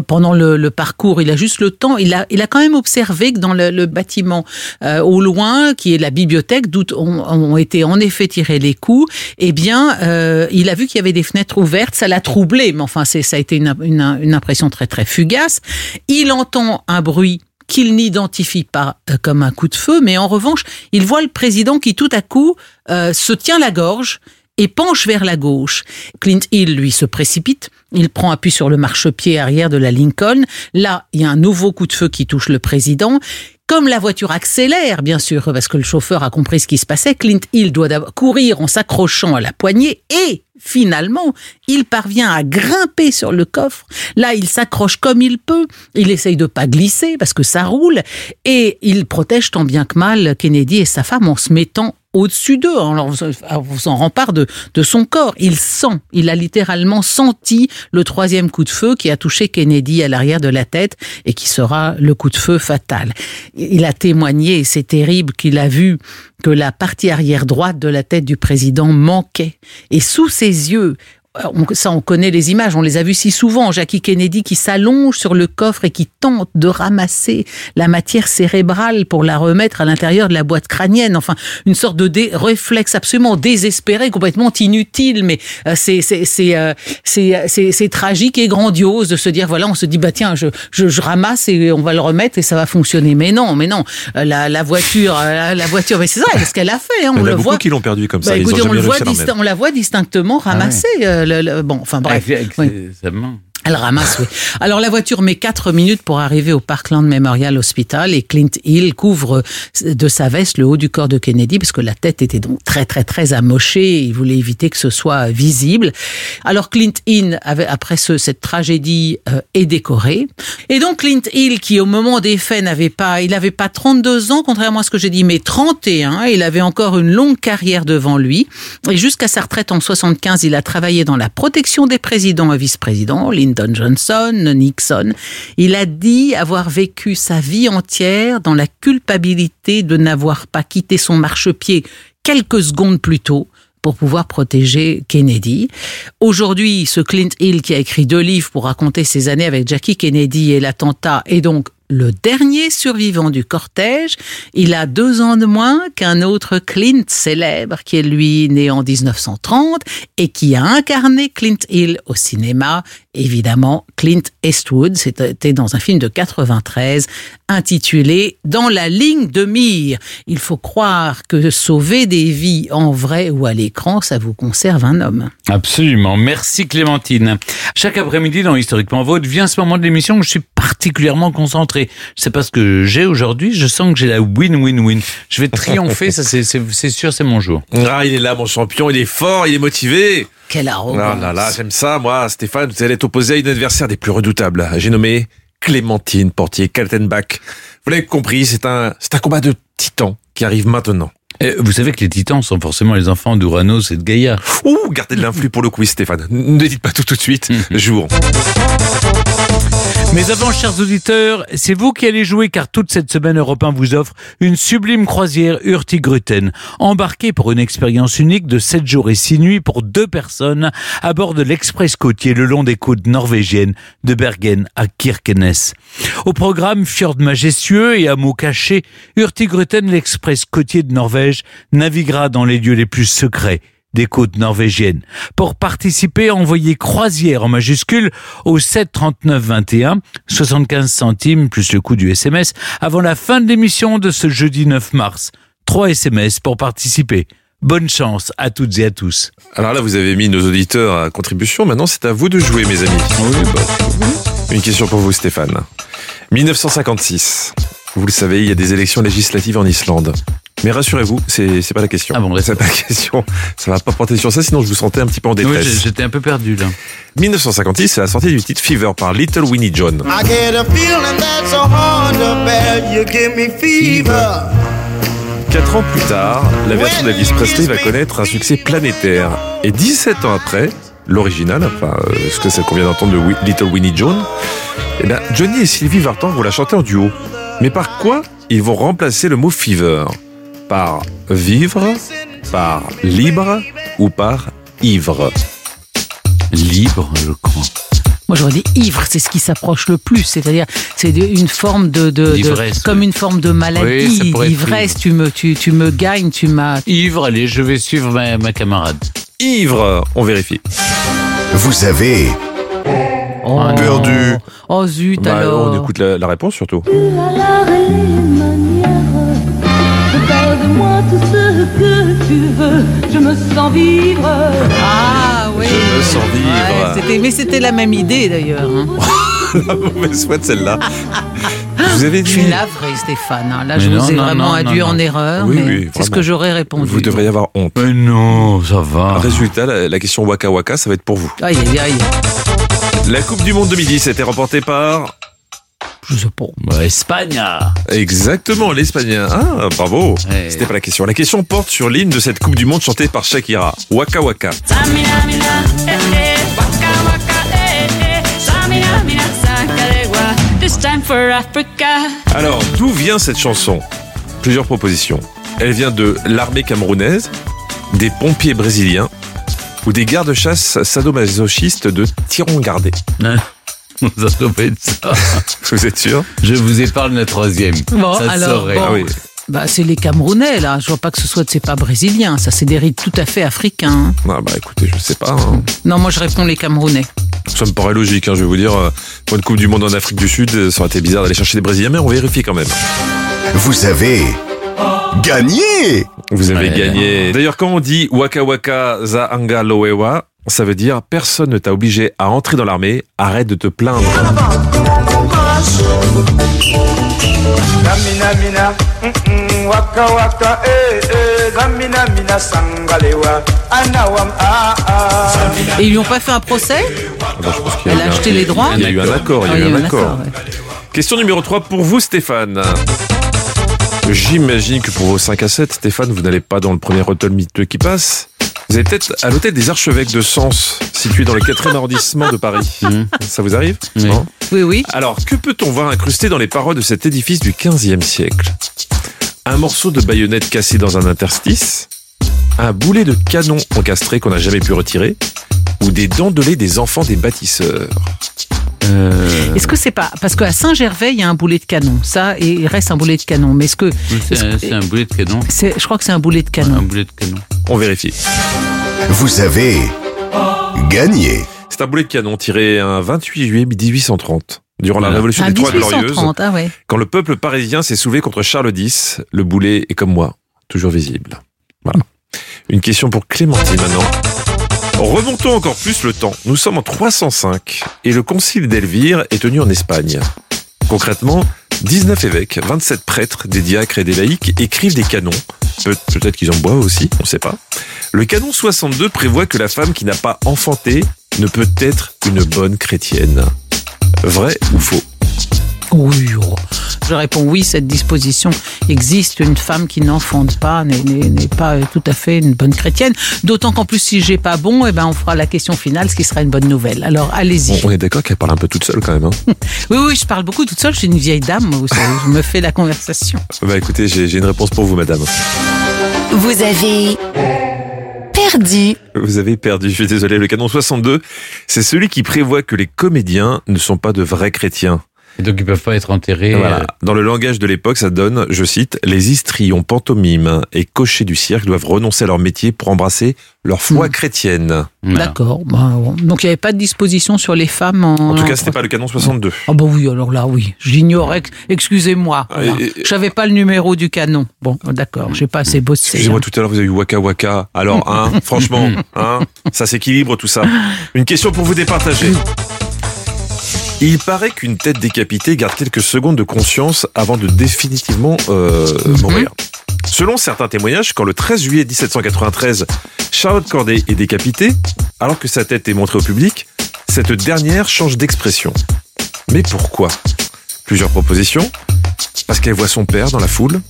pendant le, parcours, il a juste le temps. Il a, il a quand même observé que dans le, bâtiment euh, au loin, qui est la bibliothèque, d'où ont, été en effet tirés les coups, eh bien, euh, il a vu qu'il y avait des fenêtres ouvertes. Ça l'a troublé, mais enfin, ça a été une, une, impression très très fugace. Il entend un bruit qu'il n'identifie pas euh, comme un coup de feu, mais en revanche, il voit le président qui tout à coup se tient la gorge et penche vers la gauche. Clint Hill, lui, se précipite. Il prend appui sur le marchepied arrière de la Lincoln. Là, il y a un nouveau coup de feu qui touche le président. Comme la voiture accélère, bien sûr, parce que le chauffeur a compris ce qui se passait, Clint Hill doit courir en s'accrochant à la poignée et finalement, il parvient à grimper sur le coffre. Là, il s'accroche comme il peut. Il essaye de pas glisser parce que ça roule et il protège tant bien que mal Kennedy et sa femme en se mettant au-dessus d'eux, on s'en rempart de, de son corps. Il sent, il a littéralement senti le troisième coup de feu qui a touché Kennedy à l'arrière de la tête et qui sera le coup de feu fatal. Il a témoigné, c'est terrible, qu'il a vu que la partie arrière droite de la tête du président manquait. Et sous ses yeux, euh, ça, on connaît les images, on les a vues si souvent. Jackie Kennedy qui s'allonge sur le coffre et qui tente de ramasser la matière cérébrale pour la remettre à l'intérieur de la boîte crânienne. Enfin, une sorte de réflexe absolument désespéré, complètement inutile, mais euh, c'est euh, c'est tragique et grandiose de se dire voilà, on se dit bah tiens, je, je, ramasse et on va le remettre et ça va fonctionner. Mais non, mais non, la, la voiture, la, voiture, mais c'est ça, ce qu'elle a fait. Hein, on le voit. qui l'ont perdu comme ça. Bah, écoutez, on, le voit on la voit distinctement ah bon, enfin bref. Elle ramasse, oui. Alors la voiture met 4 minutes pour arriver au Parkland Memorial Hospital et Clint Hill couvre de sa veste le haut du corps de Kennedy parce que la tête était donc très très très amochée. Il voulait éviter que ce soit visible. Alors Clint Hill, avait, après ce, cette tragédie, euh, est décoré. Et donc Clint Hill, qui au moment des faits n'avait pas, il n'avait pas 32 ans, contrairement à ce que j'ai dit, mais 31. Il avait encore une longue carrière devant lui. Et jusqu'à sa retraite en 75, il a travaillé dans la protection des présidents et vice-présidents. Johnson, Nixon. Il a dit avoir vécu sa vie entière dans la culpabilité de n'avoir pas quitté son marchepied quelques secondes plus tôt pour pouvoir protéger Kennedy. Aujourd'hui, ce Clint Hill qui a écrit deux livres pour raconter ses années avec Jackie Kennedy et l'attentat est donc le dernier survivant du cortège. Il a deux ans de moins qu'un autre Clint célèbre qui est lui né en 1930 et qui a incarné Clint Hill au cinéma. Évidemment, Clint Eastwood, c'était dans un film de 93 intitulé Dans la ligne de mire. Il faut croire que sauver des vies en vrai ou à l'écran, ça vous conserve un homme. Absolument. Merci Clémentine. Chaque après-midi dans Historiquement Vôtre vient ce moment de l'émission où je suis particulièrement concentré. Je sais pas ce que j'ai aujourd'hui, je sens que j'ai la win-win-win. Je vais triompher, ça c'est- c'est c'est sûr, c'est mon jour. Ah, il est là, mon champion, il est fort, il est motivé. Quelle Ah arrogance. là là, j'aime ça, moi, Stéphane, vous allez être opposé à une adversaire des plus redoutables. J'ai nommé Clémentine Portier-Kaltenbach. Vous l'avez compris, c'est un, c'est un combat de titans qui arrive maintenant. Et vous savez que les titans sont forcément les enfants d'Uranos et de Gaïa. Ouh, gardez de l'influx pour le quiz, Stéphane. Ne dites pas tout tout de suite. Jour. Mais avant, chers auditeurs, c'est vous qui allez jouer car toute cette semaine Europe 1 vous offre une sublime croisière Hurtigruten. Embarquez pour une expérience unique de 7 jours et 6 nuits pour deux personnes à bord de l'express côtier le long des côtes norvégiennes de Bergen à Kirkenes. Au programme fjord majestueux et hameaux cachés, Hurtigruten, l'express côtier de Norvège, naviguera dans les lieux les plus secrets des côtes norvégiennes. Pour participer, envoyez croisière en majuscule au 7 39 21, 75 centimes plus le coût du SMS avant la fin de l'émission de ce jeudi 9 mars. 3 SMS pour participer. Bonne chance à toutes et à tous. Alors là, vous avez mis nos auditeurs à contribution. Maintenant, c'est à vous de jouer, mes amis. Une question pour vous, Stéphane. 1956. Vous le savez, il y a des élections législatives en Islande. Mais rassurez-vous, c'est c'est pas la question. Ah bon, c'est pas la question. Ça va pas porter sur ça, sinon je vous sentais un petit peu en Oui, détresse. j'ai- j'étais un peu perdu là. 1956, c'est la sortie du titre Fever par Little Winnie John. I get a feeling that's so hard to bear. You give me fever. Quatre ans plus tard, la version d'Elvis Presley va connaître un succès planétaire. Et 17 ans après, l'original, enfin, euh, ce que c'est qu'on vient d'entendre de Little Winnie John, eh ben, Johnny et Sylvie Vartan vont la chanter en duo. Mais par quoi ils vont remplacer le mot fever? Par vivre, par libre ou par ivre? Libre, je crois. Moi, j'aurais dit ivre, c'est ce qui s'approche le plus. C'est-à-dire, c'est une forme de, de, de- D'ivresse, comme une forme de Oui, maladie, être d'ivresse. Tu me, tu, tu me gagnes, tu m'as. Ivre, allez, je vais suivre ma, ma camarade. Ivre, on vérifie. Vous avez Oh, perdu. Oh zut Bah, alors. on écoute la, la réponse surtout. Regarde-moi tout ce que tu veux, je me sens vivre. Ah oui. Je me sens vivre. Ouais, c'était- mais c'était la même idée d'ailleurs. hein. *laughs* la mauvaise foi de celle-là. Je vous avais Je suis dit. navré, Stéphane. hein. Là, Mais je non, vous ai non, vraiment non, induit en erreur. Oui, mais oui, c'est ce que j'aurais répondu. Vous devriez avoir honte. Mais non, ça va. Résultat, la, la question Waka Waka, ça va être pour vous. Aïe, aïe, aïe. La Coupe du Monde 2010 a été remportée par. Je sais pas. Bah, Espagne. Exactement, l'Espagnol. Ah, bravo. C'était pas la question. La question porte sur l'hymne de cette Coupe du Monde chantée par Shakira. Waka Waka. Alors, d'où vient cette chanson? Plusieurs propositions. Elle vient de l'armée camerounaise, des pompiers brésiliens ou des gardes-chasse sadomasochistes de Tiron-Gardé. *laughs* Ça doit pas être ça. *laughs* Vous êtes sûr? Je vous épargne la troisième. Bon, ça alors, bon. Ah oui. Bah, c'est les Camerounais, là. Je vois pas que ce soit, c'est pas brésilien. Ça, c'est des rites tout à fait africains. Ah bah écoutez, je sais pas. hein. Non, moi, je réponds les Camerounais. Ça me paraît logique, hein, je vais vous dire. euh, Pour une Coupe du Monde en Afrique du Sud, euh, ça aurait été bizarre d'aller chercher des Brésiliens, mais on vérifie quand même. Vous avez gagné Vous avez Ouais. gagné. D'ailleurs, quand on dit Waka Waka Za Anga Loewa, ça veut dire personne ne t'a obligé à entrer dans l'armée, arrête de te plaindre. Et ils lui ont pas fait un procès Ah bah, je pense qu'il y Elle a acheté les droits Il y a eu un accord, il y a eu un accord. ouais. Question numéro 3 pour vous, Stéphane. J'imagine que pour vos 5 à 7, Stéphane, vous n'allez pas dans le premier hôtel miteux qui passe. Vous allez peut-être à l'hôtel des Archevêques de Sens, situé dans le 4e arrondissement de Paris. Ça vous arrive Non Oui, oui. Alors, que peut-on voir incrusté dans les parois de cet édifice du 15e siècle? Un morceau de baïonnette cassé dans un interstice Un boulet de canon encastré qu'on n'a jamais pu retirer ou des dents de lait des enfants des bâtisseurs? Euh, Est-ce que c'est pas parce qu'à Saint-Gervais il y a un boulet de canon, ça et il reste un boulet de canon. Mais est-ce que c'est un, que- c'est un boulet de canon. c'est- je crois que c'est un boulet de canon. Un boulet de canon. On vérifie. Vous avez gagné. C'est un boulet de canon tiré un 28 juillet 1830, durant la. Révolution Ah, des Trois Glorieuses. 1830, ah ouais. Quand le peuple parisien s'est soulevé contre Charles X, le boulet est comme moi, toujours visible. Voilà. Une question pour Clémentine maintenant. Remontons encore plus le temps. Nous sommes en 305 et le concile d'Elvire est tenu en Espagne. Concrètement, 19 évêques, 27 prêtres, des diacres et des laïcs écrivent des canons. Peut- Peut-être qu'ils en boivent aussi, on ne sait pas. Le canon 62 prévoit que la femme qui n'a pas enfanté ne peut être une bonne chrétienne. Vrai ou faux? Oui, oh. je réponds oui, cette disposition existe. Une femme qui n'enfante pas n'est- pas tout à fait une bonne chrétienne. D'autant qu'en plus, si j'ai pas bon, eh ben, on fera la question finale, ce qui sera une bonne nouvelle. Alors, allez-y. On est d'accord qu'elle parle un peu toute seule quand même. Hein *laughs* Oui, oui, je parle beaucoup toute seule. Je suis une vieille dame, vous savez. Je me fais la conversation. *laughs* bah écoutez, j'ai j'ai une réponse pour vous, madame. Vous avez perdu. Vous avez perdu, je suis désolé. Le canon 62, c'est celui qui prévoit que les comédiens ne sont pas de vrais chrétiens. Et donc ils peuvent pas être enterrés. Voilà. euh, Dans le langage de l'époque, ça donne, je cite, les histrions, pantomimes et cochers du cirque doivent renoncer à leur métier pour embrasser leur foi chrétienne. voilà. D'accord. Bah. Donc, il n'y avait pas de disposition sur les femmes en. En tout cas, c'était pas le canon 62. Ah bah oui, alors là, oui. J'ignorais. que- Excusez-moi. Ah, Voilà. et- Je savais pas le numéro du canon. Bon, d'accord. J'ai pas assez bossé. Excusez-moi, hein. tout à l'heure, vous avez eu Waka Waka. Alors, hein, franchement, *laughs* hein, ça s'équilibre tout ça. Une question pour vous départager. Il paraît qu'une tête décapitée garde quelques secondes de conscience avant de définitivement euh, mourir. Selon certains témoignages, quand le 13 juillet 1793, Charlotte Corday est décapitée, alors que sa tête est montrée au public, cette dernière change d'expression. Mais pourquoi? Plusieurs propositions. Parce qu'elle voit son père dans la foule.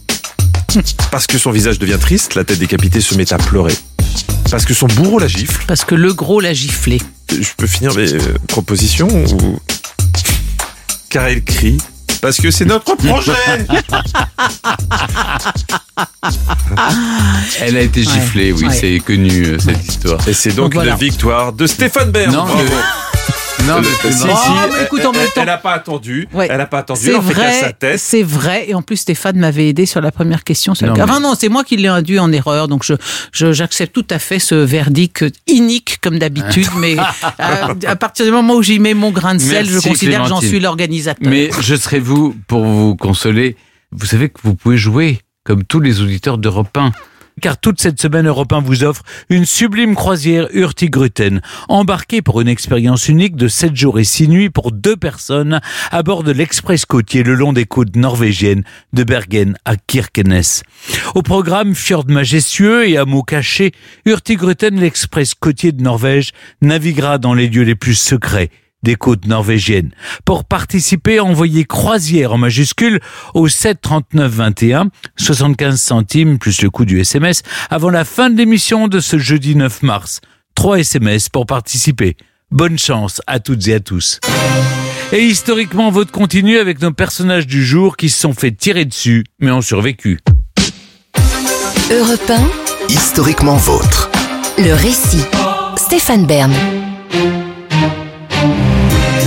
Parce que son visage devient triste, la tête décapitée se met à pleurer. Parce que son bourreau la gifle. Parce que le gros l'a giflé. Je peux finir mes euh, propositions ou... Car elle crie. Parce que c'est notre projet *laughs* Elle a été Ouais. giflée, oui, Ouais. c'est connu euh, cette histoire. Et c'est donc, Donc voilà. la victoire de Stéphane Bern. Non, Bravo. le- non, mais si, c'est si, marrant. Oh, mais écoute, en même elle- temps- elle n'a pas attendu. Ouais. Elle n'a pas attendu. C'est vrai, c'est vrai. Et en plus, Stéphane m'avait aidé sur la première question. sur Non, le- mais- Enfin non, c'est moi qui l'ai induit en erreur. Donc je, je- j'accepte tout à fait ce verdict inique comme d'habitude. mais *laughs* à, à partir du moment où j'y mets mon grain de sel, je considère que j'en suis l'organisateur. Mais je serai vous pour vous consoler. Vous savez que vous pouvez jouer comme tous les auditeurs d'Europe 1. Car toute cette semaine Europe 1 vous offre une sublime croisière Hurtigruten. Embarquez pour une expérience unique de 7 jours et 6 nuits pour deux personnes à bord de l'express côtier le long des côtes norvégiennes de Bergen à Kirkenes. Au programme fjord majestueux et hameaux cachés, Hurtigruten, l'express côtier de Norvège, naviguera dans les lieux les plus secrets des côtes norvégiennes. Pour participer, envoyez croisière en majuscule au 7 39 21, 75 centimes plus le coût du SMS avant la fin de l'émission de ce jeudi 9 mars. 3 SMS pour participer. Bonne chance à toutes et à tous. Et historiquement, vote continue avec nos personnages du jour qui se sont fait tirer dessus, mais ont survécu. Europe 1, Historiquement vôtre. le récit. Stéphane Bern.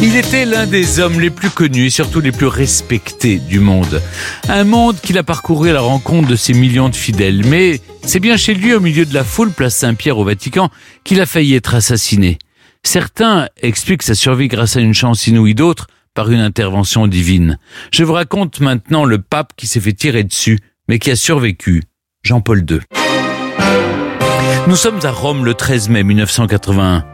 Il était l'un des hommes les plus connus et surtout les plus respectés du monde. Un monde qu'il a parcouru à la rencontre de ses millions de fidèles. Mais c'est bien chez lui, au milieu de la foule, place Saint-Pierre au Vatican, qu'il a failli être assassiné. Certains expliquent sa survie grâce à une chance inouïe, d'autres par une intervention divine. Je vous raconte maintenant le pape qui s'est fait tirer dessus, mais qui a survécu, Jean-Paul II. Nous sommes à Rome le 13 mai 1981.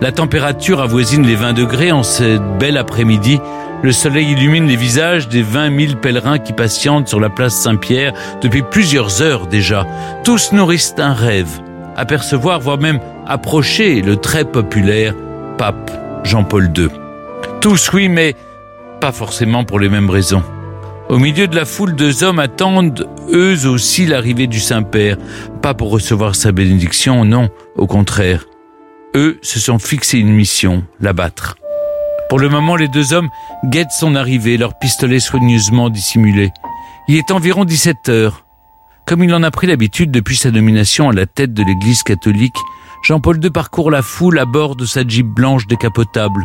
La température avoisine les 20 degrés en cette belle après-midi. Le soleil illumine les visages des 20 000 pèlerins qui patientent sur la place Saint-Pierre depuis plusieurs heures déjà. Tous nourrissent un rêve. Apercevoir, voire même approcher le très populaire pape Jean-Paul II. Tous oui, mais pas forcément pour les mêmes raisons. Au milieu de la foule, deux hommes attendent eux aussi l'arrivée du Saint-Père. Pas pour recevoir sa bénédiction, non, au contraire. Eux se sont fixés une mission, l'abattre. Pour le moment, les deux hommes guettent son arrivée, leurs pistolets soigneusement dissimulés. Il est environ 17 heures. Comme il en a pris l'habitude depuis sa nomination à la tête de l'Église catholique, Jean-Paul II parcourt la foule à bord de sa Jeep blanche décapotable.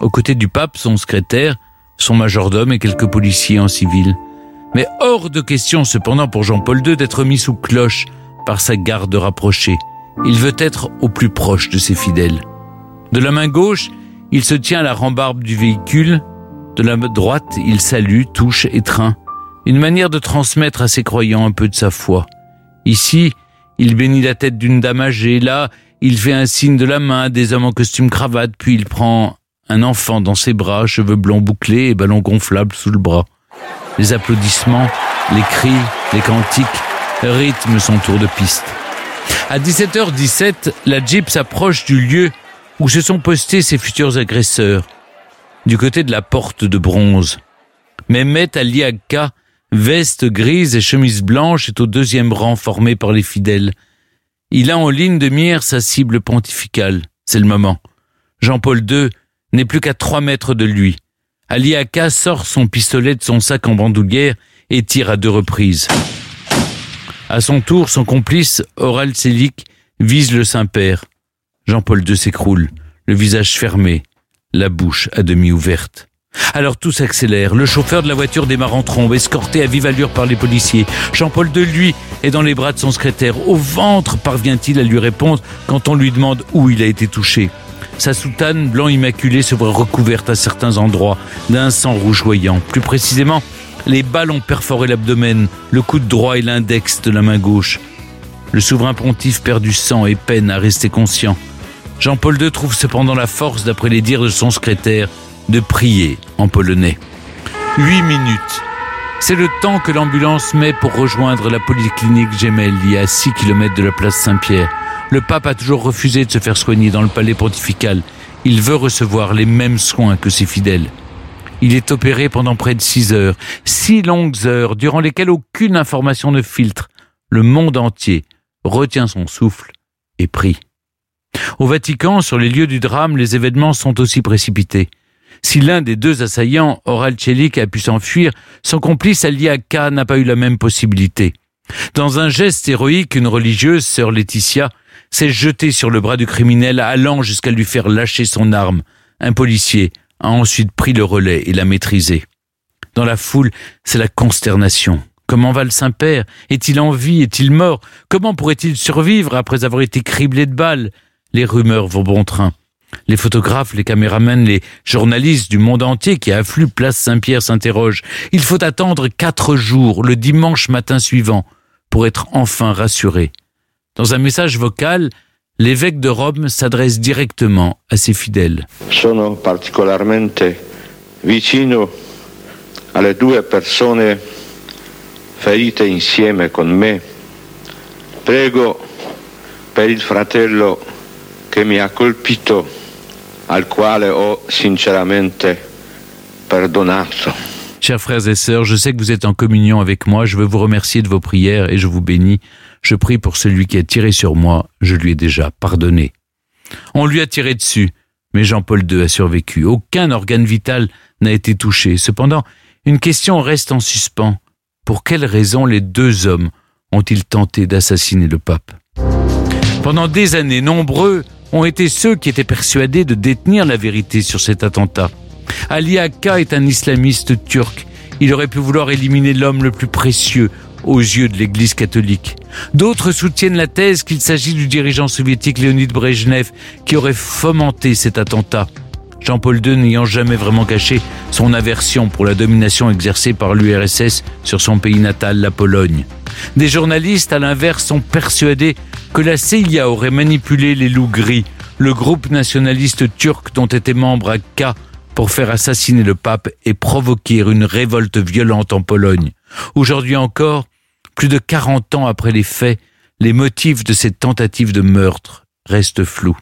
Aux côtés du pape, son secrétaire, son majordome et quelques policiers en civil. Mais hors de question cependant pour Jean-Paul II d'être mis sous cloche par sa garde rapprochée. Il veut être au plus proche de ses fidèles. De la main gauche, il se tient à la rambarbe du véhicule. De la main droite, il salue, touche, étreint. Une manière de transmettre à ses croyants un peu de sa foi. Ici, il bénit la tête d'une dame âgée. Là, il fait un signe de la main à des hommes en costume cravate, puis il prend un enfant dans ses bras, cheveux blonds bouclés et ballon gonflable sous le bras. Les applaudissements, les cris, les cantiques rythment son tour de piste. À 17h17, la Jeep s'approche du lieu où se sont postés ses futurs agresseurs, du côté de la porte de bronze. Mehmet Aliaka, veste grise et chemise blanche, est au deuxième rang formé par les fidèles. Il a en ligne de mire sa cible pontificale. C'est le moment. Jean-Paul II n'est plus qu'à trois mètres de lui. Aliaka sort son pistolet de son sac en bandoulière et tire à deux reprises. À son tour, son complice, Oral Selik, vise le Saint-Père. Jean-Paul II s'écroule, le visage fermé, la bouche à demi ouverte. Alors tout s'accélère. Le chauffeur de la voiture démarre en trombe, escorté à vive allure par les policiers. Jean-Paul II, lui, est dans les bras de son secrétaire. Au ventre parvient-il à lui répondre quand on lui demande où il a été touché? Sa soutane blanc immaculé se voit recouverte à certains endroits d'un sang rougeoyant. Plus précisément, les balles ont perforé l'abdomen, le coude droit et l'index de la main gauche. Le souverain pontife perd du sang et peine à rester conscient. Jean-Paul II trouve cependant la force, d'après les dires de son secrétaire, de prier en polonais. Huit minutes. C'est le temps que l'ambulance met pour rejoindre la polyclinique Gemelli à 6 km de la place Saint-Pierre. Le pape a toujours refusé de se faire soigner dans le palais pontifical. Il veut recevoir les mêmes soins que ses fidèles. Il est opéré pendant près de six heures, six longues heures durant lesquelles aucune information ne filtre. Le monde entier retient son souffle et prie. Au Vatican, sur les lieux du drame, les événements sont aussi précipités. Si l'un des deux assaillants, Oral Chelik, a pu s'enfuir, son complice Aliaka n'a pas eu la même possibilité. Dans un geste héroïque, une religieuse, sœur Laetitia, s'est jetée sur le bras du criminel, allant jusqu'à lui faire lâcher son arme. Un policier a ensuite pris le relais et l'a maîtrisé. Dans la foule, c'est la consternation. Comment va le Saint-Père? Est-il en vie? Est-il mort? Comment pourrait-il survivre après avoir été criblé de balles? Les rumeurs vont bon train. Les photographes, les caméramens, les journalistes du monde entier qui affluent place Saint-Pierre s'interrogent. Il faut attendre quatre jours, le dimanche matin suivant, pour être enfin rassuré. Dans un message vocal, l'évêque de Rome s'adresse directement à ses fidèles. Sono particolarmente vicino alle due persone ferite insieme con me. Prego per il fratello che mi ha colpito, al quale ho sinceramente perdonato. Chers frères et sœurs, je sais que vous êtes en communion avec moi, je veux vous remercier de vos prières et je vous bénis. Je prie pour celui qui a tiré sur moi, je lui ai déjà pardonné. On lui a tiré dessus, mais Jean-Paul II a survécu. Aucun organe vital n'a été touché. Cependant, une question reste en suspens. Pour quelles raisons les deux hommes ont-ils tenté d'assassiner le pape? Pendant des années, nombreux ont été ceux qui étaient persuadés de détenir la vérité sur cet attentat. Ali Akka est un islamiste turc. Il aurait pu vouloir éliminer l'homme le plus précieux aux yeux de l'Église catholique. D'autres soutiennent la thèse qu'il s'agit du dirigeant soviétique Léonid Brejnev qui aurait fomenté cet attentat. Jean-Paul II n'ayant jamais vraiment caché son aversion pour la domination exercée par l'URSS sur son pays natal, la Pologne. Des journalistes, à l'inverse, sont persuadés que la CIA aurait manipulé les loups gris, le groupe nationaliste turc dont était membre Akka, pour faire assassiner le pape et provoquer une révolte violente en Pologne. Aujourd'hui encore, plus de 40 ans après les faits, les motifs de cette tentative de meurtre restent flous.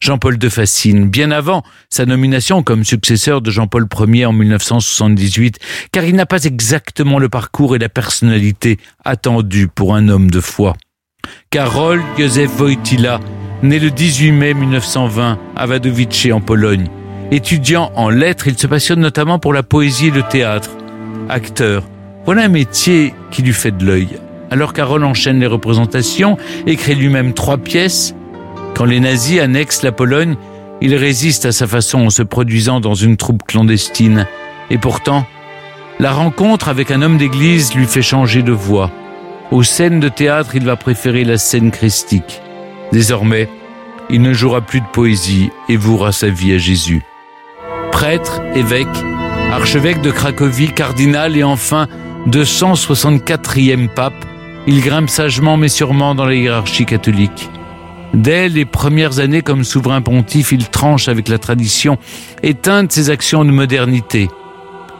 Jean-Paul II fascine, bien avant sa nomination comme successeur de Jean-Paul Ier en 1978, car il n'a pas exactement le parcours et la personnalité attendus pour un homme de foi. Karol Józef Wojtyla, né le 18 mai 1920 à Wadowice en Pologne. Étudiant en lettres, il se passionne notamment pour la poésie et le théâtre. Acteur, voilà un métier qui lui fait de l'œil. Alors Carole enchaîne les représentations et crée lui-même trois pièces. Quand les nazis annexent la Pologne, il résiste à sa façon en se produisant dans une troupe clandestine. Et pourtant, la rencontre avec un homme d'église lui fait changer de voix. Aux scènes de théâtre, il va préférer la scène christique. Désormais, il ne jouera plus de poésie et vouera sa vie à Jésus. Prêtre, évêque, archevêque de Cracovie, cardinal et enfin 264e pape, il grimpe sagement mais sûrement dans la hiérarchie catholique. Dès les premières années comme souverain pontife, il tranche avec la tradition et teinte ses actions de modernité.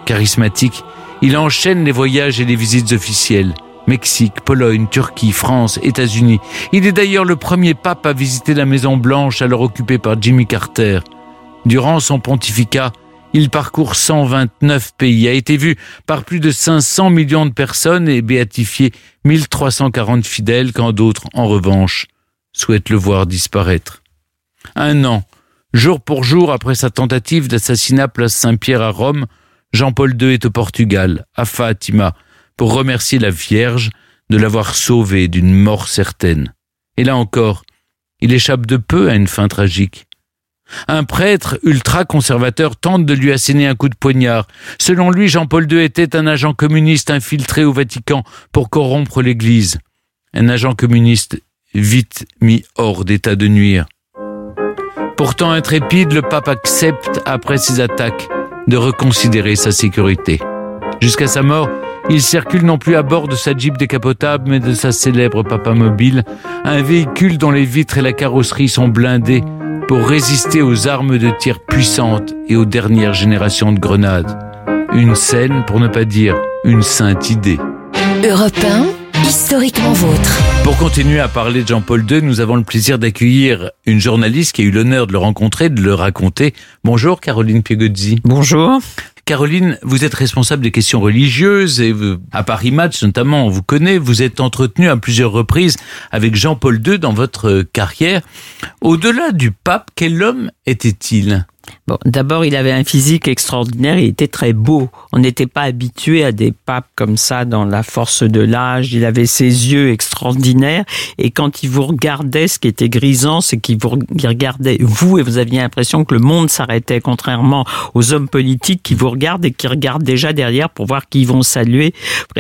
Charismatique, il enchaîne les voyages et les visites officielles. Mexique, Pologne, Turquie, France, États-Unis. Il est d'ailleurs le premier pape à visiter la Maison Blanche alors occupée par Jimmy Carter. Durant son pontificat, il parcourt 129 pays, a été vu par plus de 500 millions de personnes et béatifié 1340 fidèles quand d'autres, en revanche, souhaitent le voir disparaître. Un an, jour pour jour après sa tentative d'assassinat place Saint-Pierre à Rome, Jean-Paul II est au Portugal, à Fatima, pour remercier la Vierge de l'avoir sauvé d'une mort certaine. Et là encore, il échappe de peu à une fin tragique. Un prêtre ultra-conservateur tente de lui asséner un coup de poignard. Selon lui, Jean-Paul II était un agent communiste infiltré au Vatican pour corrompre l'Église. Un agent communiste vite mis hors d'état de nuire. Pourtant intrépide, le pape accepte, après ces attaques, de reconsidérer sa sécurité. Jusqu'à sa mort, il circule non plus à bord de sa Jeep décapotable, mais de sa célèbre Papa Mobile, un véhicule dont les vitres et la carrosserie sont blindées pour résister aux armes de tir puissantes et aux dernières générations de grenades. Une scène, pour ne pas dire une sainte idée. Europe 1, historiquement vôtre. Pour continuer à parler de Jean-Paul II, nous avons le plaisir d'accueillir une journaliste qui a eu l'honneur de le rencontrer, de le raconter. Bonjour Caroline Piegozzi. Bonjour. Caroline, vous êtes responsable des questions religieuses et à Paris Match notamment, on vous connaît, vous êtes entretenu à plusieurs reprises avec Jean-Paul II dans votre euh, carrière. Au-delà du pape, quel homme était-il? Bon, d'abord, il avait un physique extraordinaire, il était très beau. On n'était pas habitué à des papes comme ça dans la force de l'âge. Il avait ses yeux extraordinaires et quand il vous regardait, ce qui était grisant, c'est qu'il vous regardait vous et vous aviez l'impression que le monde s'arrêtait, contrairement aux hommes politiques qui vous regardent et qui regardent déjà derrière pour voir qui ils vont saluer.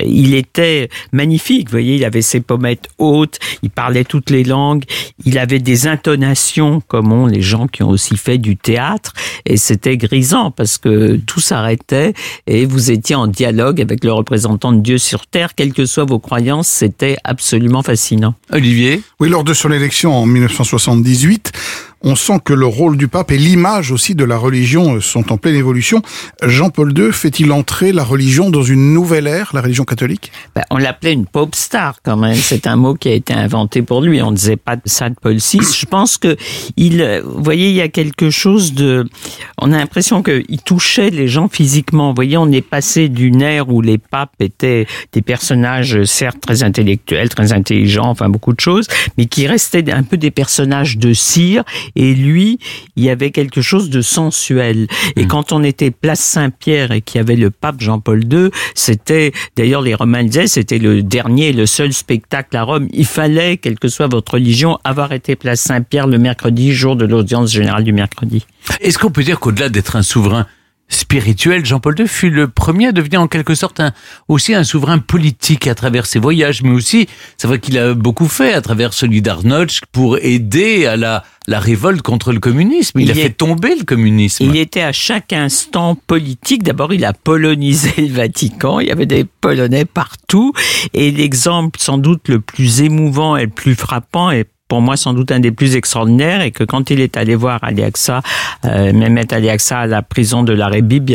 Il était magnifique, vous voyez, il avait ses pommettes hautes, il parlait toutes les langues, il avait des intonations comme ont les gens qui ont aussi fait du théâtre et c'était grisant parce que tout s'arrêtait et vous étiez en dialogue avec le représentant de Dieu sur terre, quelles que soient vos croyances, c'était absolument fascinant. Olivier? Oui, lors de son élection en 1978, on sent que le rôle du pape et l'image aussi de la religion euh, sont en pleine évolution. Jean-Paul II fait-il entrer la religion dans une nouvelle ère, la religion catholique? Ben, on l'appelait une pope star quand même. C'est un mot qui a été inventé pour lui. On ne disait pas ça de Paul VI. Je pense que il, euh, vous voyez, il y a quelque chose de, on a l'impression qu'il touchait les gens physiquement. Vous voyez, on est passé d'une ère où les papes étaient des personnages euh, certes très intellectuels, très intelligents, enfin beaucoup de choses, mais qui restaient un peu des personnages de cire. Et lui, il y avait quelque chose de sensuel. Et quand on était place Saint-Pierre et qu'il y avait le pape Jean-Paul II, c'était, d'ailleurs les Romains disaient, c'était le dernier, le seul spectacle à Rome. Il fallait, quelle que soit votre religion, avoir été place Saint-Pierre le mercredi, jour de l'audience générale du mercredi. Est-ce qu'on peut dire qu'au-delà d'être un souverain spirituel, Jean-Paul II fut le premier à devenir en quelque sorte un, aussi un souverain politique à travers ses voyages, mais aussi, c'est vrai qu'il a beaucoup fait à travers celui d'Arnolch pour aider à la, la révolte contre le communisme. Il, Il a est- fait tomber le communisme. Il était à chaque instant politique. D'abord, il a polonisé le Vatican. Il y avait des Polonais partout. Et l'exemple sans doute le plus émouvant et le plus frappant est pour moi sans doute un des plus extraordinaires et que quand il est allé voir Aliaxa, euh, Mehmet Aliaxa à la prison de la Rébib,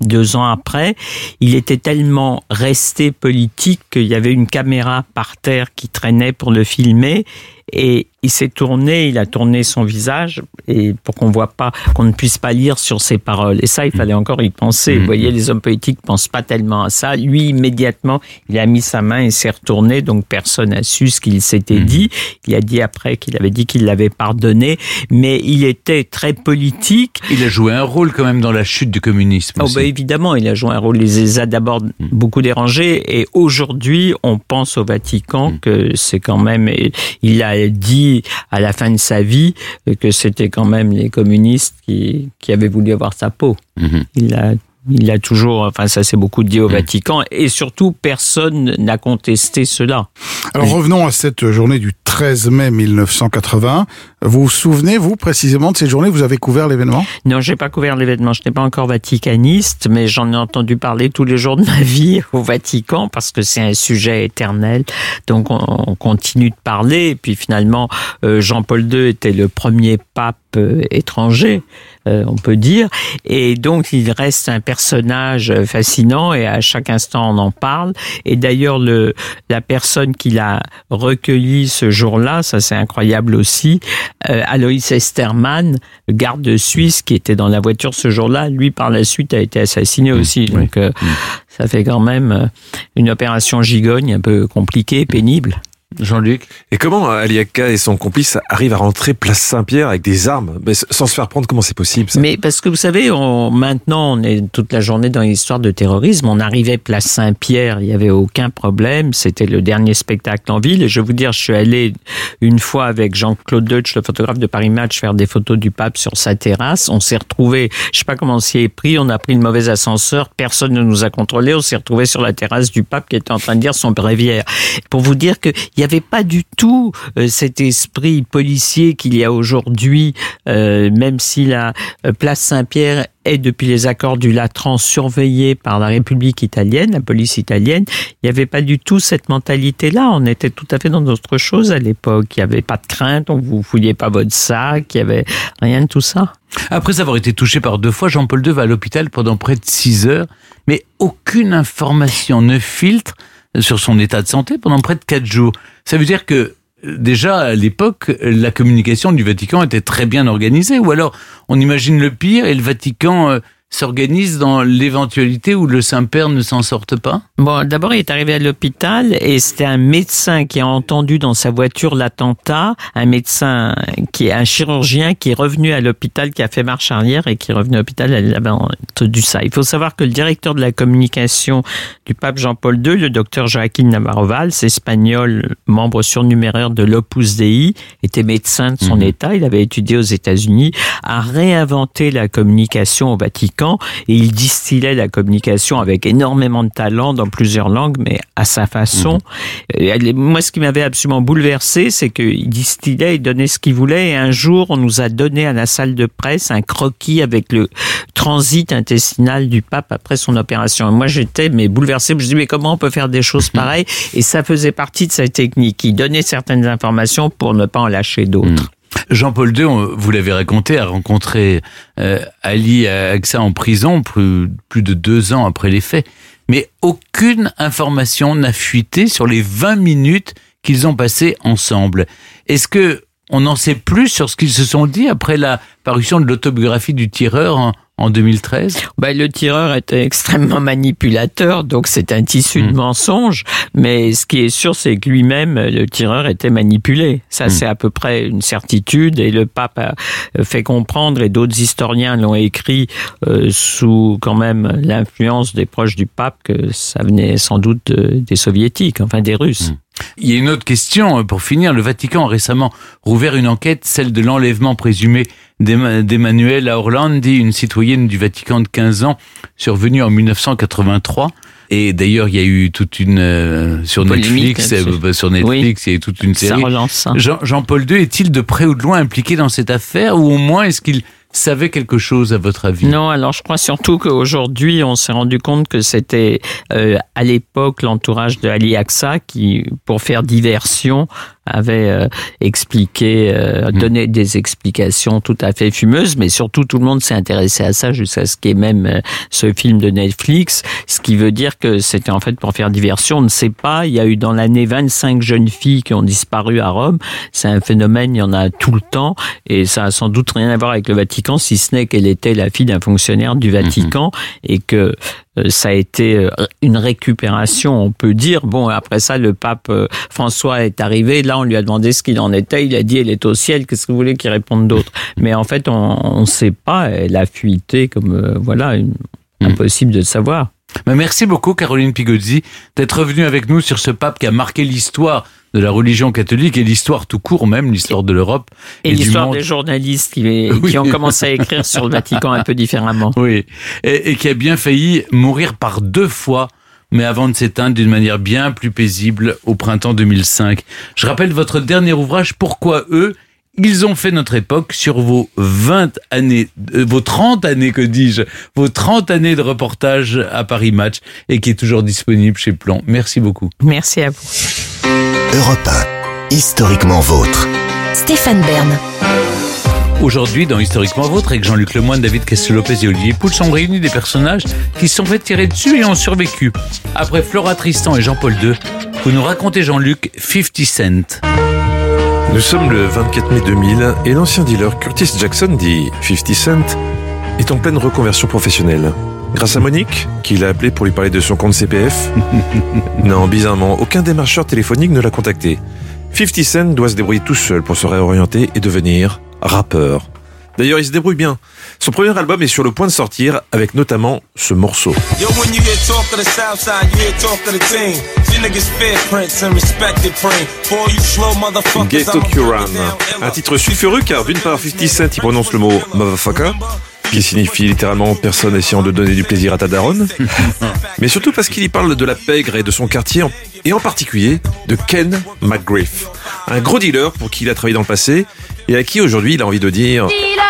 deux ans après, il était tellement resté politique qu'il y avait une caméra par terre qui traînait pour le filmer et il s'est tourné, il a tourné son visage et pour qu'on voit pas, qu'on ne puisse pas lire sur ses paroles. Et ça, il fallait encore y penser. Vous voyez, les hommes politiques pensent pas tellement à ça. Lui, immédiatement, il a mis sa main et s'est retourné, donc personne n'a su ce qu'il s'était dit. Il a dit après qu'il avait dit qu'il l'avait pardonné, mais il était très politique. Il a joué un rôle quand même dans la chute du communisme. Oh, aussi. ben, évidemment, il a joué un rôle. Il les a d'abord beaucoup dérangés. Et aujourd'hui, on pense au Vatican que c'est quand même. Il a dit à la fin de sa vie que c'était quand même les communistes qui, qui avaient voulu avoir sa peau. Il a il a toujours, enfin ça c'est beaucoup dit au Vatican, et surtout personne n'a contesté cela. Alors revenons à cette journée du 13 mai 1980. Vous vous souvenez, vous, précisément de cette journée Vous avez couvert l'événement? Non, j'ai pas couvert l'événement. Je n'ai pas encore vaticaniste, mais j'en ai entendu parler tous les jours de ma vie *laughs* au Vatican parce que c'est un sujet éternel. Donc on, on continue de parler. Et puis finalement, euh, Jean-Paul II était le premier pape euh, étranger, euh, on peut dire. Et donc il reste un personnage fascinant et à chaque instant on en parle. Et d'ailleurs, le la personne qui l'a recueilli ce jour-là, ça c'est incroyable aussi, euh, Aloïs Esterman, le garde suisse qui était dans la voiture ce jour-là, lui par la suite a été assassiné aussi. Donc euh, ça fait quand même euh, une opération gigogne un peu compliquée, pénible. Jean-Luc. Et comment Aliaka et son complice arrivent à rentrer place Saint-Pierre avec des armes mais sans se faire prendre Comment c'est possible ça? Mais parce que vous savez, on, maintenant, on est toute la journée dans l'histoire de terrorisme. On arrivait place Saint-Pierre, il n'y avait aucun problème. C'était le dernier spectacle en ville. Et je vais vous dire, je suis allé une fois avec Jean-Claude Deutsch, le photographe de Paris Match, faire des photos du pape sur sa terrasse. On s'est retrouvé, je sais pas comment on s'y est pris, on a pris le mauvais ascenseur, personne ne nous a contrôlé. On s'est retrouvé sur la terrasse du pape qui était en train de dire son bréviaire. Pour vous dire qu'il y avait pas du tout euh, cet esprit policier qu'il y a aujourd'hui, euh, même si la euh, place Saint-Pierre est depuis les accords du Latran surveillée par la République italienne, la police italienne, il n'y avait pas du tout cette mentalité-là. On était tout à fait dans d'autres choses à l'époque. Il n'y avait pas de crainte, on vous fouillait pas votre sac, il y avait rien de tout ça. Après avoir été touché par deux fois, Jean-Paul II va à l'hôpital pendant près de six heures, mais aucune information ne filtre sur son état de santé pendant près de quatre jours. Ça veut dire que déjà à l'époque, la communication du Vatican était très bien organisée, ou alors on imagine le pire et le Vatican euh, s'organise dans l'éventualité où le Saint-Père ne s'en sorte pas? Bon, d'abord, il est arrivé à l'hôpital et c'était un médecin qui a entendu dans sa voiture l'attentat, un médecin qui est un chirurgien qui est revenu à l'hôpital, qui a fait marche arrière et qui est revenu à l'hôpital, il avait entendu ça. Il faut savoir que le directeur de la communication du pape Jean-Paul II, le docteur Joaquin Navarro-Valls, espagnol, membre surnuméraire de l'Opus Dei, était médecin de son état, il avait étudié aux États-Unis, a réinventé la communication au Vatican et il distillait la communication avec énormément de talent dans plusieurs langues, mais à sa façon. Et Moi, ce qui m'avait absolument bouleversé, c'est qu'il distillait, il donnait ce qu'il voulait. Et un jour, on nous a donné à la salle de presse un croquis avec le transit intestinal du pape après son opération. Et moi, j'étais mais bouleversé. Je me dis mais comment on peut faire des choses pareilles? Et ça faisait partie de sa technique. Il donnait certaines informations pour ne pas en lâcher d'autres. Jean-Paul II, vous l'avez raconté, a rencontré euh, Ali Aksa en prison plus, plus de deux ans après les faits. Mais aucune information n'a fuité sur les 20 minutes qu'ils ont passées ensemble. Est-ce que on en sait plus sur ce qu'ils se sont dit après la parution de l'autobiographie du tireur en 2013 Ben, le tireur était extrêmement manipulateur, donc c'est un tissu Hmm. de mensonges. Mais ce qui est sûr, c'est que lui-même, le tireur était manipulé. Ça, Hmm. c'est à peu près une certitude. Et le pape a fait comprendre, et d'autres historiens l'ont écrit euh, sous quand même l'influence des proches du pape, que ça venait sans doute de- des soviétiques, enfin des Russes. Il y a une autre question euh, pour finir. Le Vatican a récemment rouvert une enquête, celle de l'enlèvement présumé d'Emma- d'Emmanuela Orlandi, une citoyenne du Vatican de 15 ans, survenue en 1983. Et d'ailleurs, il y a eu toute une euh, sur Netflix, là-dessus. euh, sur Netflix, il y a eu toute une série. Jean- Jean-Paul II est-il de près ou de loin impliqué dans cette affaire, ou au moins est-ce qu'il savait quelque chose à votre avis? Non, alors je crois surtout qu'aujourd'hui, on s'est rendu compte que c'était euh, à l'époque l'entourage de Ali Aksa qui, pour faire diversion, avait euh, expliqué, euh, donné des explications tout à fait fumeuses, mais surtout tout le monde s'est intéressé à ça jusqu'à ce qu'il y ait même euh, ce film de Netflix, ce qui veut dire que c'était en fait pour faire diversion. On ne sait pas, il y a eu dans l'année 25 jeunes filles qui ont disparu à Rome. C'est un phénomène, il y en a tout le temps, et ça a sans doute rien à voir avec le Vatican, si ce n'est qu'elle était la fille d'un fonctionnaire du Vatican et que ça a été euh, une récupération, on peut dire. Bon, après ça, le pape euh, François est arrivé. Là, on lui a demandé ce qu'il en était. Il a dit, elle est au ciel. Qu'est-ce que vous voulez qu'il réponde d'autre? *laughs* Mais en fait, on ne sait pas. Elle a fuité comme, euh, voilà, une- Impossible de le savoir. Mais merci beaucoup, Caroline Pigozzi, d'être revenue avec nous sur ce pape qui a marqué l'histoire de la religion catholique et l'histoire tout court même, l'histoire de l'Europe. Et, l'histoire des journalistes qui, Oui. qui ont commencé à écrire sur le *laughs* Vatican un peu différemment. Oui, et, et qui a bien failli mourir par deux fois, mais avant de s'éteindre d'une manière bien plus paisible au printemps 2005. Je rappelle votre dernier ouvrage, Pourquoi eux ils ont fait notre époque sur vos 20 années, euh, vos 30 années, que dis-je, vos 30 années de reportage à Paris Match et qui est toujours disponible chez Plan. Merci beaucoup. Merci à vous. Europe 1, historiquement vôtre. Stéphane Bern. Aujourd'hui, dans Historiquement Vôtre, avec Jean-Luc Lemoyne, David Castel-Lopez et Olivier Pouls, sont réunis des personnages qui se sont fait tirer dessus et ont survécu. Après Flora Tristan et Jean-Paul II, vous nous racontez, Jean-Luc, 50 Cent. Nous sommes le 24 mai 2000 et l'ancien dealer Curtis Jackson, dit 50 Cent, est en pleine reconversion professionnelle. Grâce à Monique, qui l'a appelé pour lui parler de son compte CPF. *laughs* non, bizarrement, aucun démarcheur téléphonique ne l'a contacté. 50 Cent doit se débrouiller tout seul pour se réorienter et devenir rappeur. D'ailleurs, il se débrouille bien. Son premier album est sur le point de sortir avec notamment ce morceau. Ghetto Curan. Un titre sulfureux car d'une part 50 Cent y prononce le mot motherfucker, qui signifie littéralement personne essayant de donner du plaisir à ta daronne, *laughs* mais surtout parce qu'il y parle de la pègre et de son quartier, et en particulier de Ken McGriff, un gros dealer pour qui il a travaillé dans le passé et à qui aujourd'hui il a envie de dire Dealer,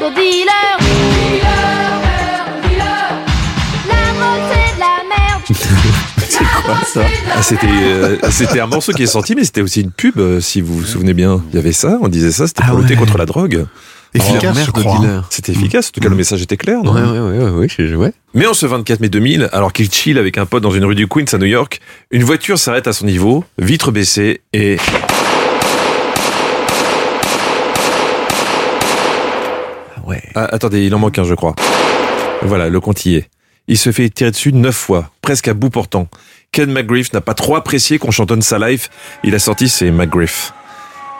merde, dealer. La c'est de la merde. *laughs* C'est quoi ça Ah, C'était euh, c'était un morceau qui est sorti, mais c'était aussi une pub, euh, si vous vous souvenez bien. Il y avait ça, on disait ça, c'était pour lutter contre la drogue. Efficace, je crois. C'était efficace, en tout cas le message était clair, non Ouais, ouais, ouais, ouais, ouais, ouais. Mais en ce 24 mai 2000, alors qu'il chill avec un pote dans une rue du Queens à New York, une voiture s'arrête à son niveau, vitre baissée et... Ouais. Ah, attendez, il en manque un, je crois. Voilà, le compte y est. Il se fait tirer dessus neuf fois, presque à bout portant. Ken McGriff n'a pas trop apprécié qu'on chantonne sa life. Il a sorti ses McGriff.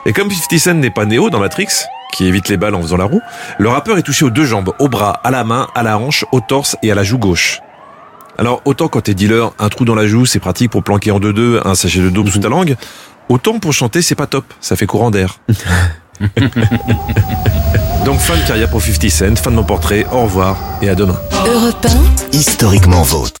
Et comme 50 Cent n'est pas Néo dans Matrix, qui évite les balles en faisant la roue, le rappeur est touché aux deux jambes, au bras, à la main, à la hanche, au torse et à la joue gauche. Alors autant quand t'es dealer, un trou dans la joue, c'est pratique pour planquer en deux-deux un sachet de dope sous ta langue, autant pour chanter, c'est pas top, ça fait courant d'air. *laughs* Donc fin de carrière pour 50 Cent, fin de mon portrait, au revoir et à demain. Europe Historiquement vôtre.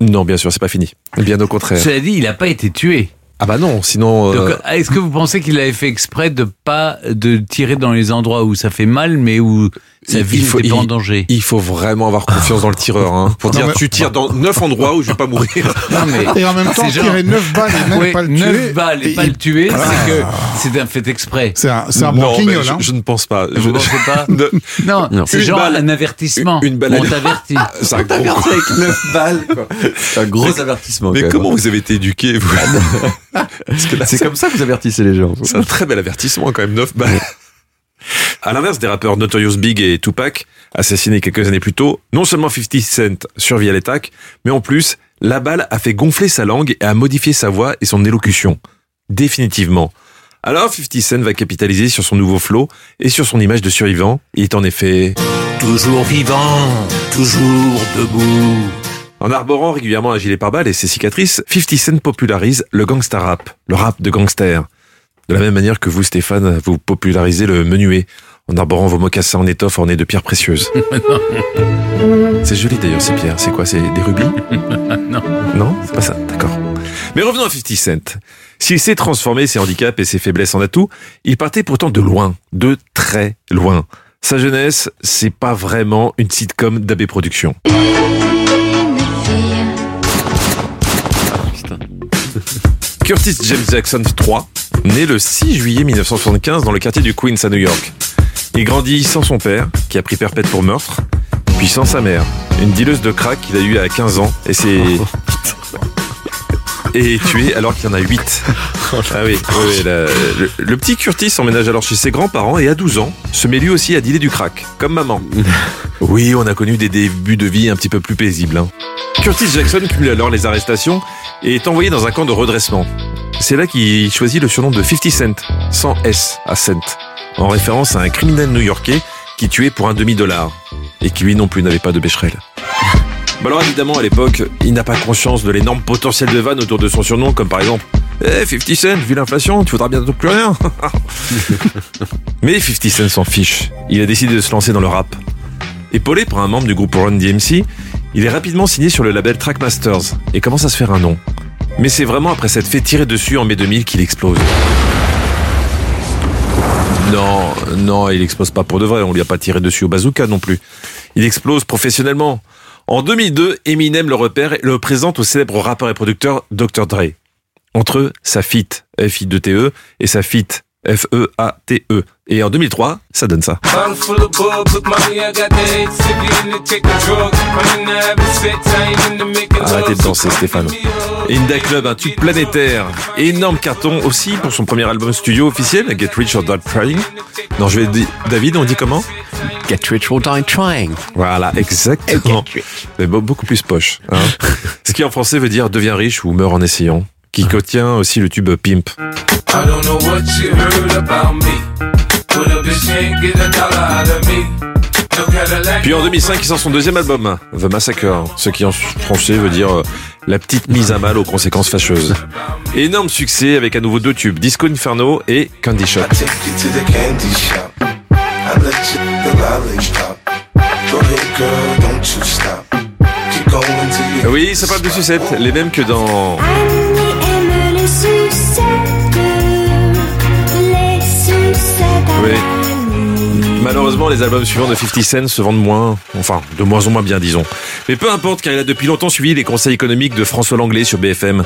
Non, bien sûr, c'est pas fini. Bien au contraire. Cela dit, il n'a pas été tué. Ah bah non, sinon... euh, Donc, Est-ce que vous pensez qu'il avait fait exprès de pas de tirer dans les endroits où ça fait mal, mais où sa vie il faut- pas en il- danger Il faut vraiment avoir confiance dans le tireur, hein, pour Non, dire mais- tu tires dans neuf endroits où je vais pas mourir. *laughs* Non, mais Et en même temps, genre- tirer 9 balles et même Ouais, pas le neuf tuer. balles et, et pas il- le tuer, Ah. c'est que c'est un fait exprès. C'est un, c'est un non, je, hein. je ne pense pas. Vous Je- pensez pas *laughs* Ne- Non, Non. c'est Une genre balle. un avertissement. Une balle à- On t'avertit. C'est un gros avec 9 *laughs* balles, quoi. C'est un gros avertissement. Mais comment vous avez été éduqué, vous là, C'est comme ça que vous avertissez les gens. C'est un très bel avertissement quand même, 9 balles. À l'inverse des rappeurs Notorious Big et Tupac, assassinés quelques années plus tôt, non seulement 50 Cent survit à l'attaque, mais en plus, la balle a fait gonfler sa langue et a modifié sa voix et son élocution. Définitivement. Alors 50 Cent va capitaliser sur son nouveau flow et sur son image de survivant. Il est en effet Toujours vivant, toujours debout. En arborant régulièrement un gilet pare-balles et ses cicatrices, 50 Cent popularise le gangsta rap, le rap de gangster. De la même manière que vous, Stéphane, vous popularisez le menuet, en arborant vos mocassins en étoffe ornés de pierres précieuses. *laughs* c'est joli d'ailleurs ces pierres, c'est quoi, c'est des rubis *laughs* Non. Non, c'est pas ça, d'accord. Mais revenons à 50 Cent. S'il s'est transformé ses handicaps et ses faiblesses en atouts, il partait pourtant de loin, de très loin. Sa jeunesse, c'est pas vraiment une sitcom d'AB Productions. Curtis James Jackson III, né le 6 juillet 1975 dans le quartier du Queens à New York. Il grandit sans son père, qui a pris perpète pour meurtre, puis sans sa mère, une dealeuse de crack qu'il a eue à 15 ans, et c'est... *laughs* Et est tué alors qu'il y en a 8. *laughs* Ah oui, oui, oui, la- le, le petit Curtis emménage alors chez ses grands-parents et à 12 ans, se met lui aussi à dealer du crack, comme maman. *laughs* Oui, on a connu des débuts de vie un petit peu plus paisibles. hein. Curtis Jackson cumule alors les arrestations et est envoyé dans un camp de redressement. C'est là qu'il choisit le surnom de 50 Cent, sans S à Cent, en référence à un criminel new-yorkais qui tuait pour un demi-dollar et qui lui non plus n'avait pas de bécherelle. *laughs* Bah alors évidemment, à l'époque, il n'a pas conscience de l'énorme potentiel de vanne autour de son surnom, comme par exemple Eh, 50 Cent, vu l'inflation, tu faudras bientôt plus rien. *laughs* Mais 50 Cent s'en fiche. Il a décidé de se lancer dans le rap. Épaulé par un membre du groupe Run DMC, il est rapidement signé sur le label Trackmasters et commence à se faire un nom? Mais c'est vraiment après s'être fait tirer dessus en mai 2000 qu'il explose. Non, non, il explose pas pour de vrai, on lui a pas tiré dessus au bazooka non plus. Il explose professionnellement. En 2002, Eminem le repère et le présente au célèbre rappeur et producteur Dr. Dre. Entre eux, sa fit, F-I-2-T-E, et sa fit, F-E-A-T-E. Et en 2003, ça donne ça. Arrêtez de danser, Stéphane. Inda Club, un tube planétaire. Énorme carton aussi pour son premier album studio officiel, Get Rich or Die Trying. Non, je vais dire, David, on dit comment? Get Rich or Die Trying. Voilà, exactement. Mais be- beaucoup plus poche. hein. *laughs* Ce qui en français veut dire deviens riche ou meurs en essayant. Qui contient aussi le tube Pimp. I don't know what you heard about me, but a bitch can't get a dollar out of me. No Cadillac. Puis en 2005, il sort son deuxième album, The Massacre, ce qui en français veut dire euh, la petite mise à mal aux conséquences fâcheuses. *laughs* Énorme succès avec à nouveau deux tubes, Disco Inferno et Candy Shop. Oui, ça parle de sucettes, les mêmes que dans... Malheureusement, les albums suivants de 50 Cent se vendent moins, enfin, de moins en moins bien, disons. Mais peu importe, car il a depuis longtemps suivi les conseils économiques de François Langlais sur BFM.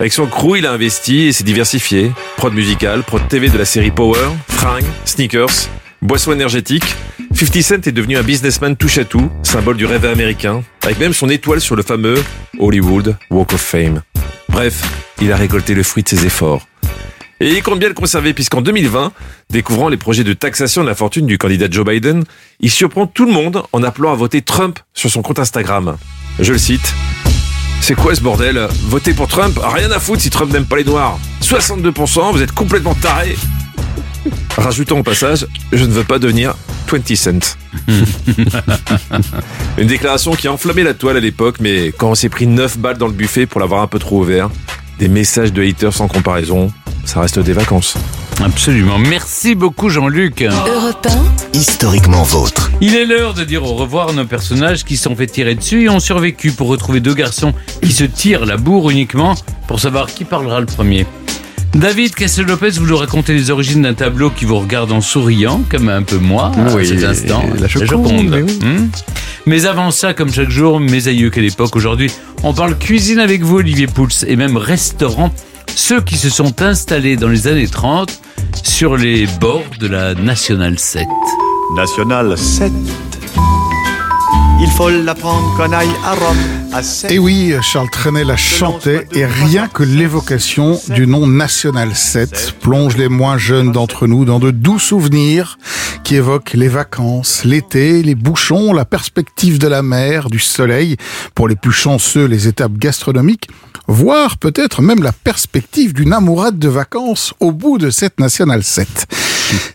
Avec son crew, il a investi et s'est diversifié. Prod musical, prod TV de la série Power, fringues, sneakers, boissons énergétiques. 50 Cent est devenu un businessman touche à tout, symbole du rêve américain, avec même son étoile sur le fameux Hollywood Walk of Fame. Bref, il a récolté le fruit de ses efforts. Et il compte bien le conserver puisqu'en 2020, découvrant les projets de taxation de la fortune du candidat Joe Biden, il surprend tout le monde en appelant à voter Trump sur son compte Instagram. Je le cite. C'est quoi ce bordel? Voter pour Trump? Rien à foutre si Trump n'aime pas les noirs. 62%, vous êtes complètement tarés. *laughs* Rajoutons au passage, je ne veux pas devenir 20 cents. *laughs* Une déclaration qui a enflammé la toile à l'époque, mais quand on s'est pris 9 balles dans le buffet pour l'avoir un peu trop ouvert, des messages de haters sans comparaison, ça reste des vacances. Absolument. Merci beaucoup Jean-Luc. Europe Historiquement vôtre. Il est l'heure de dire au revoir à nos personnages qui se sont fait tirer dessus et ont survécu pour retrouver deux garçons qui se tirent la bourre uniquement pour savoir qui parlera le premier. David Castel-Lopez, vous nous racontez les origines d'un tableau qui vous regarde en souriant, comme un peu moi, Oui, à cet instant. la Joconde, mais oui. Hmm. Mais avant ça, comme chaque jour, mes aïeux qu'à l'époque, aujourd'hui, on parle cuisine avec vous, Olivier Pouls, et même restaurant. Ceux qui se sont installés dans les années 30 sur les bords de la National 7. National 7. Il faut l'apprendre qu'on aille à Rome à 7. Et oui, Charles Trenet la chantait et rien que l'évocation du nom National 7 plonge les moins jeunes d'entre nous dans de doux souvenirs qui évoquent les vacances, l'été, les bouchons, la perspective de la mer, du soleil, pour les plus chanceux, les étapes gastronomiques, voire peut-être même la perspective d'une amourade de vacances au bout de cette National 7.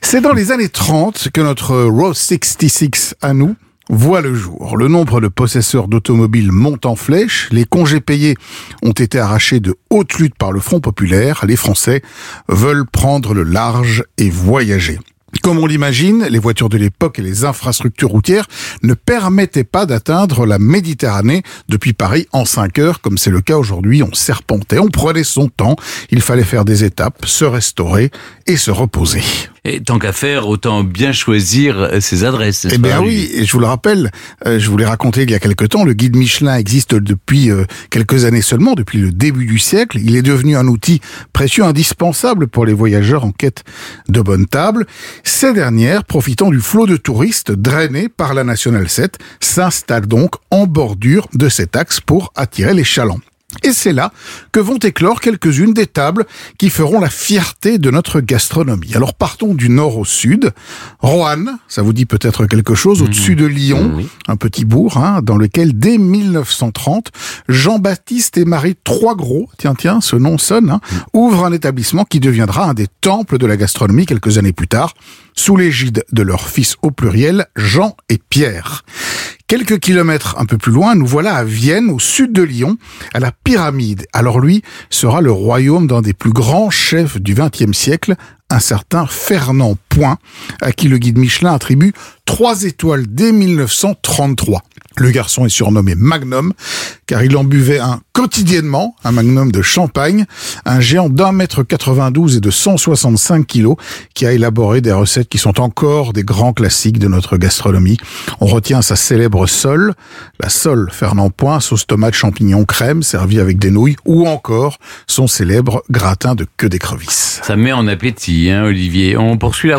C'est dans les années 30 que notre Road 66 à nous voit le jour. Le nombre de possesseurs d'automobiles monte en flèche, les congés payés ont été arrachés de haute lutte par le Front populaire, les Français veulent prendre le large et voyager. Comme on l'imagine, les voitures de l'époque et les infrastructures routières ne permettaient pas d'atteindre la Méditerranée depuis Paris en 5 heures, comme c'est le cas aujourd'hui. On serpentait, on prenait son temps, il fallait faire des étapes, se restaurer et se reposer. Et tant qu'à faire, autant bien choisir euh, ses adresses. Eh bien oui, et je vous le rappelle, euh, je vous l'ai raconté il y a quelque temps, le guide Michelin existe depuis euh, quelques années seulement, depuis le début du siècle. Il est devenu un outil précieux, indispensable pour les voyageurs en quête de bonne table. Ces dernières, profitant du flot de touristes drainés par la Nationale 7, s'installent donc en bordure de cet axe pour attirer les chalands. Et c'est là que vont éclore quelques-unes des tables qui feront la fierté de notre gastronomie. Alors partons du nord au sud. Roanne, ça vous dit peut-être quelque chose, au-dessus de Lyon, un petit bourg hein, dans lequel dès 1930, Jean-Baptiste et Marie Trois-Gros, tiens tiens, ce nom sonne, hein, ouvrent un établissement qui deviendra un des temples de la gastronomie quelques années plus tard, sous l'égide de leurs fils au pluriel, Jean et Pierre. Quelques kilomètres un peu plus loin, nous voilà à Vienne, au sud de Lyon, à la Pyramide. Alors lui sera le royaume d'un des plus grands chefs du XXe siècle, un certain Fernand Point, à qui le guide Michelin attribue trois étoiles dès 1933. Le garçon est surnommé Magnum, car il en buvait un quotidiennement, un magnum de champagne, un géant d'un mètre 92 et de 165 kilos, qui a élaboré des recettes qui sont encore des grands classiques de notre gastronomie. On retient sa célèbre sole, la sole Fernand Point, sauce tomate champignon crème, servie avec des nouilles, ou encore son célèbre gratin de queue d'écrevisse. Ça met en appétit, hein, Olivier. On poursuit la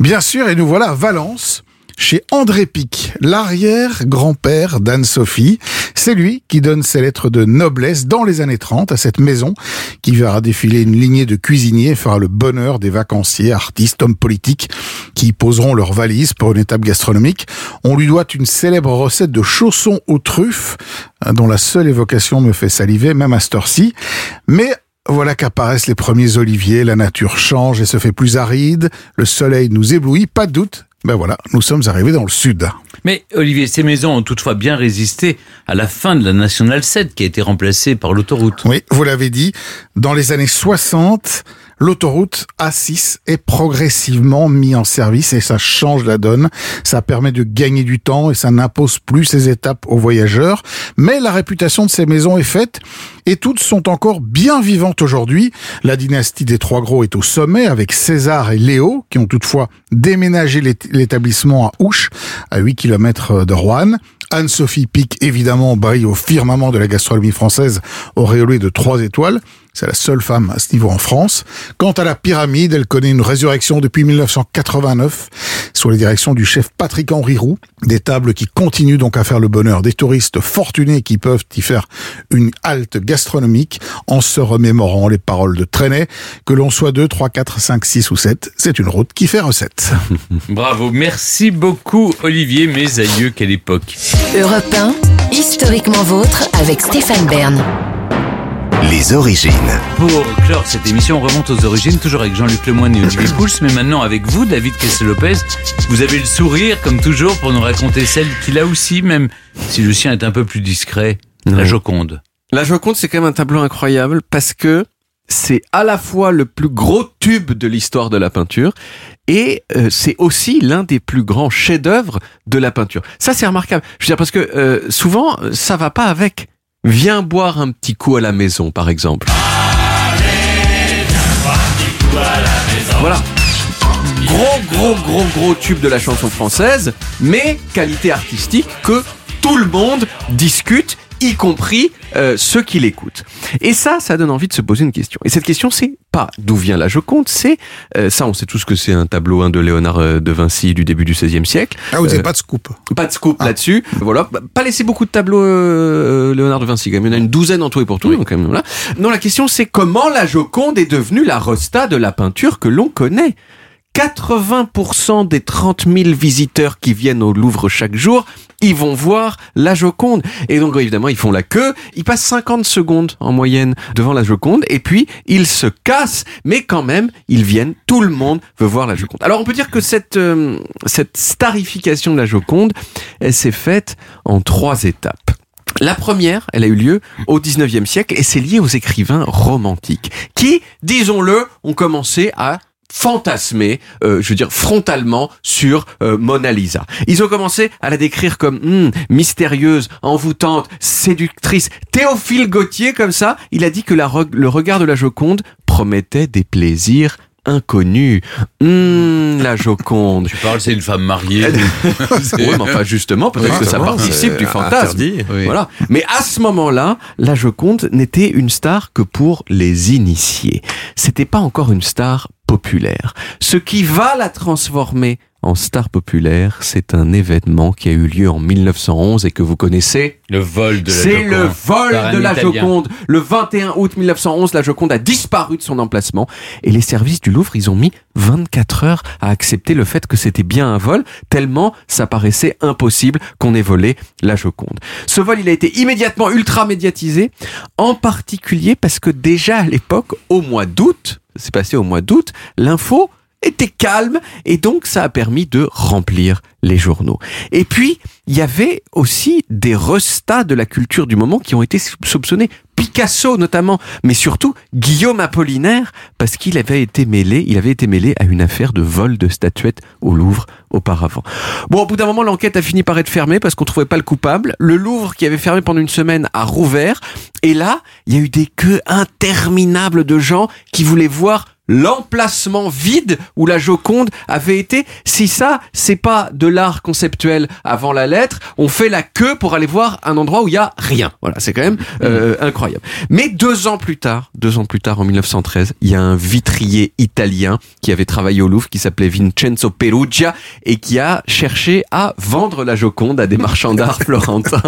Bien sûr, et nous voilà à Valence, chez André Pic, l'arrière-grand-père d'Anne-Sophie. C'est lui qui donne ses lettres de noblesse dans les années 30 à cette maison qui verra défiler une lignée de cuisiniers et fera le bonheur des vacanciers, artistes, hommes politiques qui poseront leurs valises pour une étape gastronomique. On lui doit une célèbre recette de chaussons aux truffes hein, dont la seule évocation me fait saliver, même à cette heure-ci. Mais voilà qu'apparaissent les premiers oliviers, la nature change et se fait plus aride, le soleil nous éblouit, pas de doute. Ben voilà, nous sommes arrivés dans le sud. Mais Olivier, ces maisons ont toutefois bien résisté à la fin de la Nationale 7 qui a été remplacée par l'autoroute. Oui, vous l'avez dit, dans les années 60, l'autoroute A6 est progressivement mis en service et ça change la donne. Ça permet de gagner du temps et ça n'impose plus ces étapes aux voyageurs. Mais la réputation de ces maisons est faite et toutes sont encore bien vivantes aujourd'hui. La dynastie des Trois Gros est au sommet avec César et Léo qui ont toutefois déménagé l'ét- l'établissement à Ouche, à 8 km de Roanne. Anne-Sophie Pic, évidemment, brille au firmament de la gastronomie française, auréolée de trois étoiles. C'est la seule femme à ce niveau en France. Quant à la pyramide, elle connaît une résurrection depuis 1989, sous la direction du chef Patrick-Henri Roux. Des tables qui continuent donc à faire le bonheur des touristes fortunés qui peuvent y faire une halte gastronomique en se remémorant les paroles de Trenet. Que l'on soit 2, 3, 4, 5, 6 ou 7, c'est une route qui fait recette. *laughs* Bravo, merci beaucoup Olivier, mes aïeux, quelle époque. Europe 1, historiquement vôtre avec Stéphane Bern. Les origines. Pour clore cette émission, on remonte aux origines, toujours avec Jean-Luc Lemoyne et Olivier *coughs* Pouls, mais maintenant avec vous, David Kessel-Lopez. Vous avez le sourire, comme toujours, pour nous raconter celle qu'il a aussi, même si le sien est un peu plus discret, la Joconde. La Joconde, c'est quand même un tableau incroyable parce que c'est à la fois le plus gros tube de l'histoire de la peinture et euh, c'est aussi l'un des plus grands chefs-d'œuvre de la peinture. Ça, c'est remarquable. Je veux dire parce que euh, souvent, ça va pas avec. Viens boire un petit coup à la maison, par exemple. Voilà. Gros, gros, gros, gros tube de la chanson française, mais qualité artistique que tout le monde discute, y compris euh, ceux qui l'écoutent. Et ça, ça donne envie de se poser une question. Et cette question, c'est pas d'où vient la Joconde, c'est euh, ça, on sait tous que c'est un tableau hein, de Léonard euh, de Vinci du début du XVIe siècle. Ah, vous n'avez Euh, pas de scoop. pas de scoop là-dessus. Voilà. Bah, Pas laissé beaucoup de tableaux euh, Léonard de Vinci. Quand même. Il y en a une douzaine en tout et pour tout. donc, quand même, voilà. Non, la question c'est comment la Joconde est devenue la rosta de la peinture que l'on connaît? 80% des 30 000 visiteurs qui viennent au Louvre chaque jour, ils vont voir la Joconde. Et donc, évidemment, ils font la queue. Ils passent 50 secondes en moyenne devant la Joconde. Et puis, ils se cassent. Mais quand même, ils viennent. Tout le monde veut voir la Joconde. Alors, on peut dire que cette, euh, cette starification de la Joconde, elle s'est faite en trois étapes. La première, elle a eu lieu au 19e siècle et c'est lié aux écrivains romantiques qui, disons-le, ont commencé à fantasmer, euh, je veux dire frontalement sur euh, Mona Lisa. Ils ont commencé à la décrire comme hmm, mystérieuse, envoûtante, séductrice. Théophile Gautier, comme ça, il a dit que la re- le regard de la Joconde promettait des plaisirs inconnus. Hmm, la Joconde. *laughs* Tu parles, c'est une femme mariée. *laughs* oui, mais enfin justement, peut-être que ça participe du fantasme. Oui. Voilà. Mais à ce moment-là, la Joconde n'était une star que pour les initiés. C'était pas encore une star populaire. Ce qui va la transformer en star populaire, c'est un événement qui a eu lieu en 1911 et que vous connaissez. Le vol de la C'est Joconde. le vol de la Italien. Joconde. Le 21 août 1911, la Joconde a disparu de son emplacement et les services du Louvre, ils ont mis 24 heures à accepter le fait que c'était bien un vol, tellement ça paraissait impossible qu'on ait volé la Joconde. Ce vol, il a été immédiatement ultra médiatisé, en particulier parce que déjà à l'époque, au mois d'août, c'est passé au mois d'août, l'info était calme et donc ça a permis de remplir les journaux. Et puis, il y avait aussi des restats de la culture du moment qui ont été soupçonnés. Picasso notamment, mais surtout Guillaume Apollinaire, parce qu'il avait été mêlé, il avait été mêlé à une affaire de vol de statuettes au Louvre auparavant. Bon, au bout d'un moment, l'enquête a fini par être fermée parce qu'on trouvait pas le coupable. Le Louvre, qui avait fermé pendant une semaine, a rouvert. Et là, il y a eu des queues interminables de gens qui voulaient voir l'emplacement vide où la Joconde avait été. Si ça, c'est pas de l'art conceptuel avant la lettre, on fait la queue pour aller voir un endroit où il y a rien. Voilà, c'est quand même euh, incroyable. Mais deux ans plus tard, deux ans plus tard, en 1913, il y a un vitrier italien qui avait travaillé au Louvre, qui s'appelait Vincenzo Perugia et qui a cherché à vendre la Joconde à des marchands d'art *laughs* florentins.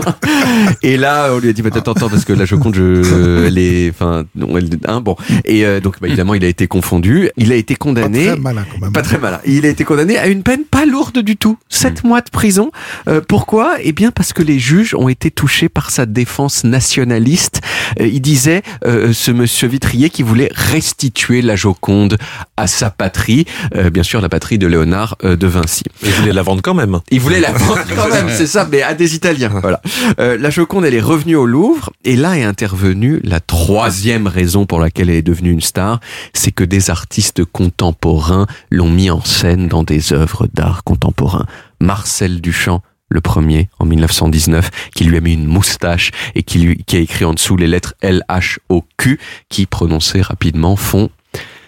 Et là, on lui a dit, bah, attends, attends, parce que la Joconde, je, elle est, enfin, non, elle, hein, bon. Et euh, donc, bah, évidemment, il a été confondu. Il a été condamné. Pas très malin quand même. Pas très malin. Il a été condamné à une peine pas lourde du tout. Sept mois de prison. Euh, pourquoi? Eh bien, parce que les juges ont été touchés par sa défense nationaliste. Euh, il disait, euh, ce monsieur Vitrier, qui voulait restituer la Joconde à sa patrie. Euh, bien sûr, la patrie de Léonard euh, de Vinci. Il voulait la vendre quand même. Il voulait la *laughs* vendre quand même, c'est ça, mais à des Italiens. Voilà. Euh, la Joconde, elle est revenue au Louvre, et là est intervenue la troisième raison pour laquelle elle est devenue une star, c'est que des artistes contemporains l'ont mis en scène dans des œuvres d'art contemporain. Marcel Duchamp, le premier, en 1919, qui lui a mis une moustache et qui, lui, qui a écrit en dessous les lettres L-H-O-Q, qui prononcées rapidement font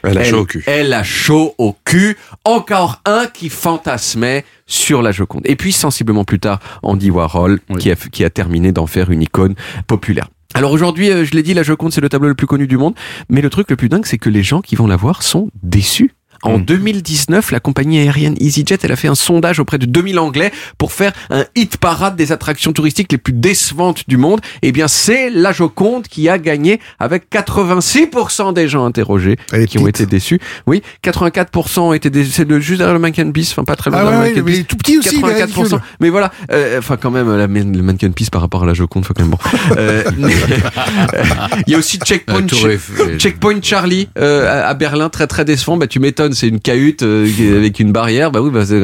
Elle a chaud au cul. Elle a chaud au cul. Encore un qui fantasmait sur la Joconde. Et puis, sensiblement plus tard, Andy Warhol, qui, a, qui a terminé d'en faire une icône populaire. Alors aujourd'hui, euh, je l'ai dit, la Joconde, c'est le tableau le plus connu du monde. Mais le truc le plus dingue, c'est que les gens qui vont la voir sont déçus. En 2019, la compagnie aérienne EasyJet, elle a fait un sondage auprès de 2000 Anglais pour faire un hit parade des attractions touristiques les plus décevantes du monde. Eh bien, c'est la Joconde qui a gagné avec 86% des gens interrogés qui ont été déçus. Oui, 84% ont été déçus. C'est juste derrière le Mannequin Peace, enfin pas très loin Ah derrière ouais, le Mannequin ouais, mais Peace. tout petit aussi, il est 84%. ridicule. Mais voilà, euh, enfin quand même, la, le Mannequin Peace par rapport à la Joconde, faut quand même bon. *laughs* Euh, *laughs* Il y a aussi Checkpoint, Charlie euh, à Berlin, très très décevant. Bah tu m'étonnes, c'est une cahute euh, avec une barrière. Bah oui, bah, c'est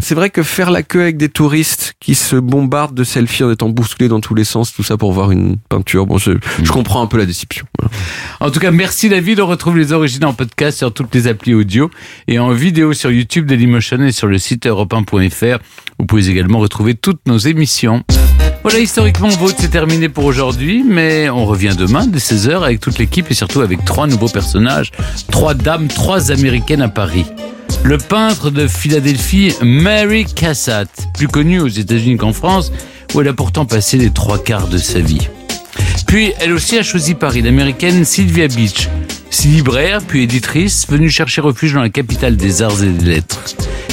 c'est vrai que faire la queue avec des touristes qui se bombardent de selfies en étant bousculés dans tous les sens, tout ça pour voir une peinture. Bon, je, je comprends un peu la déception. Voilà. En tout cas, merci David. On retrouve les origines en podcast sur toutes les applis audio et en vidéo sur YouTube Dailymotion et sur le site europe1.fr. Vous pouvez également retrouver toutes nos émissions. Voilà, historiquement vôtre, c'est terminé pour aujourd'hui, mais on revient demain dès 16h avec toute l'équipe et surtout avec trois nouveaux personnages, trois dames, trois américaines à Paris. Le peintre de Philadelphie, Mary Cassatt, plus connue aux États-Unis qu'en France, où elle a pourtant passé les trois quarts de sa vie. Puis, elle aussi a choisi Paris, l'américaine Sylvia Beach. Si libraire, puis éditrice, venue chercher refuge dans la capitale des arts et des lettres.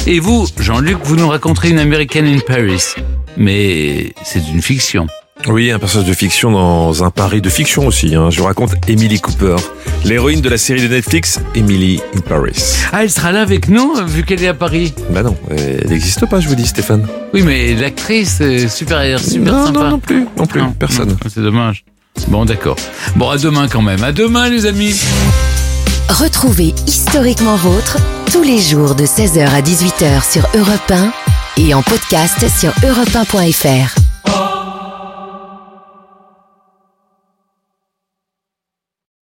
Et vous, Jean-Luc, vous nous raconterez une américaine in Paris. Mais c'est une fiction. Oui, un personnage de fiction dans un Paris de fiction aussi. hein. Je vous raconte Emily Cooper, l'héroïne de la série de Netflix Emily in Paris. Ah, elle sera là avec nous, vu qu'elle est à Paris. Bah non, elle n'existe pas, je vous dis, Stéphane. Oui, mais l'actrice, super, super Non, sympa. non, non plus, non plus, personne. non, C'est dommage. Bon, d'accord. Bon, à demain quand même. À demain, les amis. Retrouvez Historiquement Vôtre tous les jours de 16h à 18h sur Europe 1 et en podcast sur europe1.fr.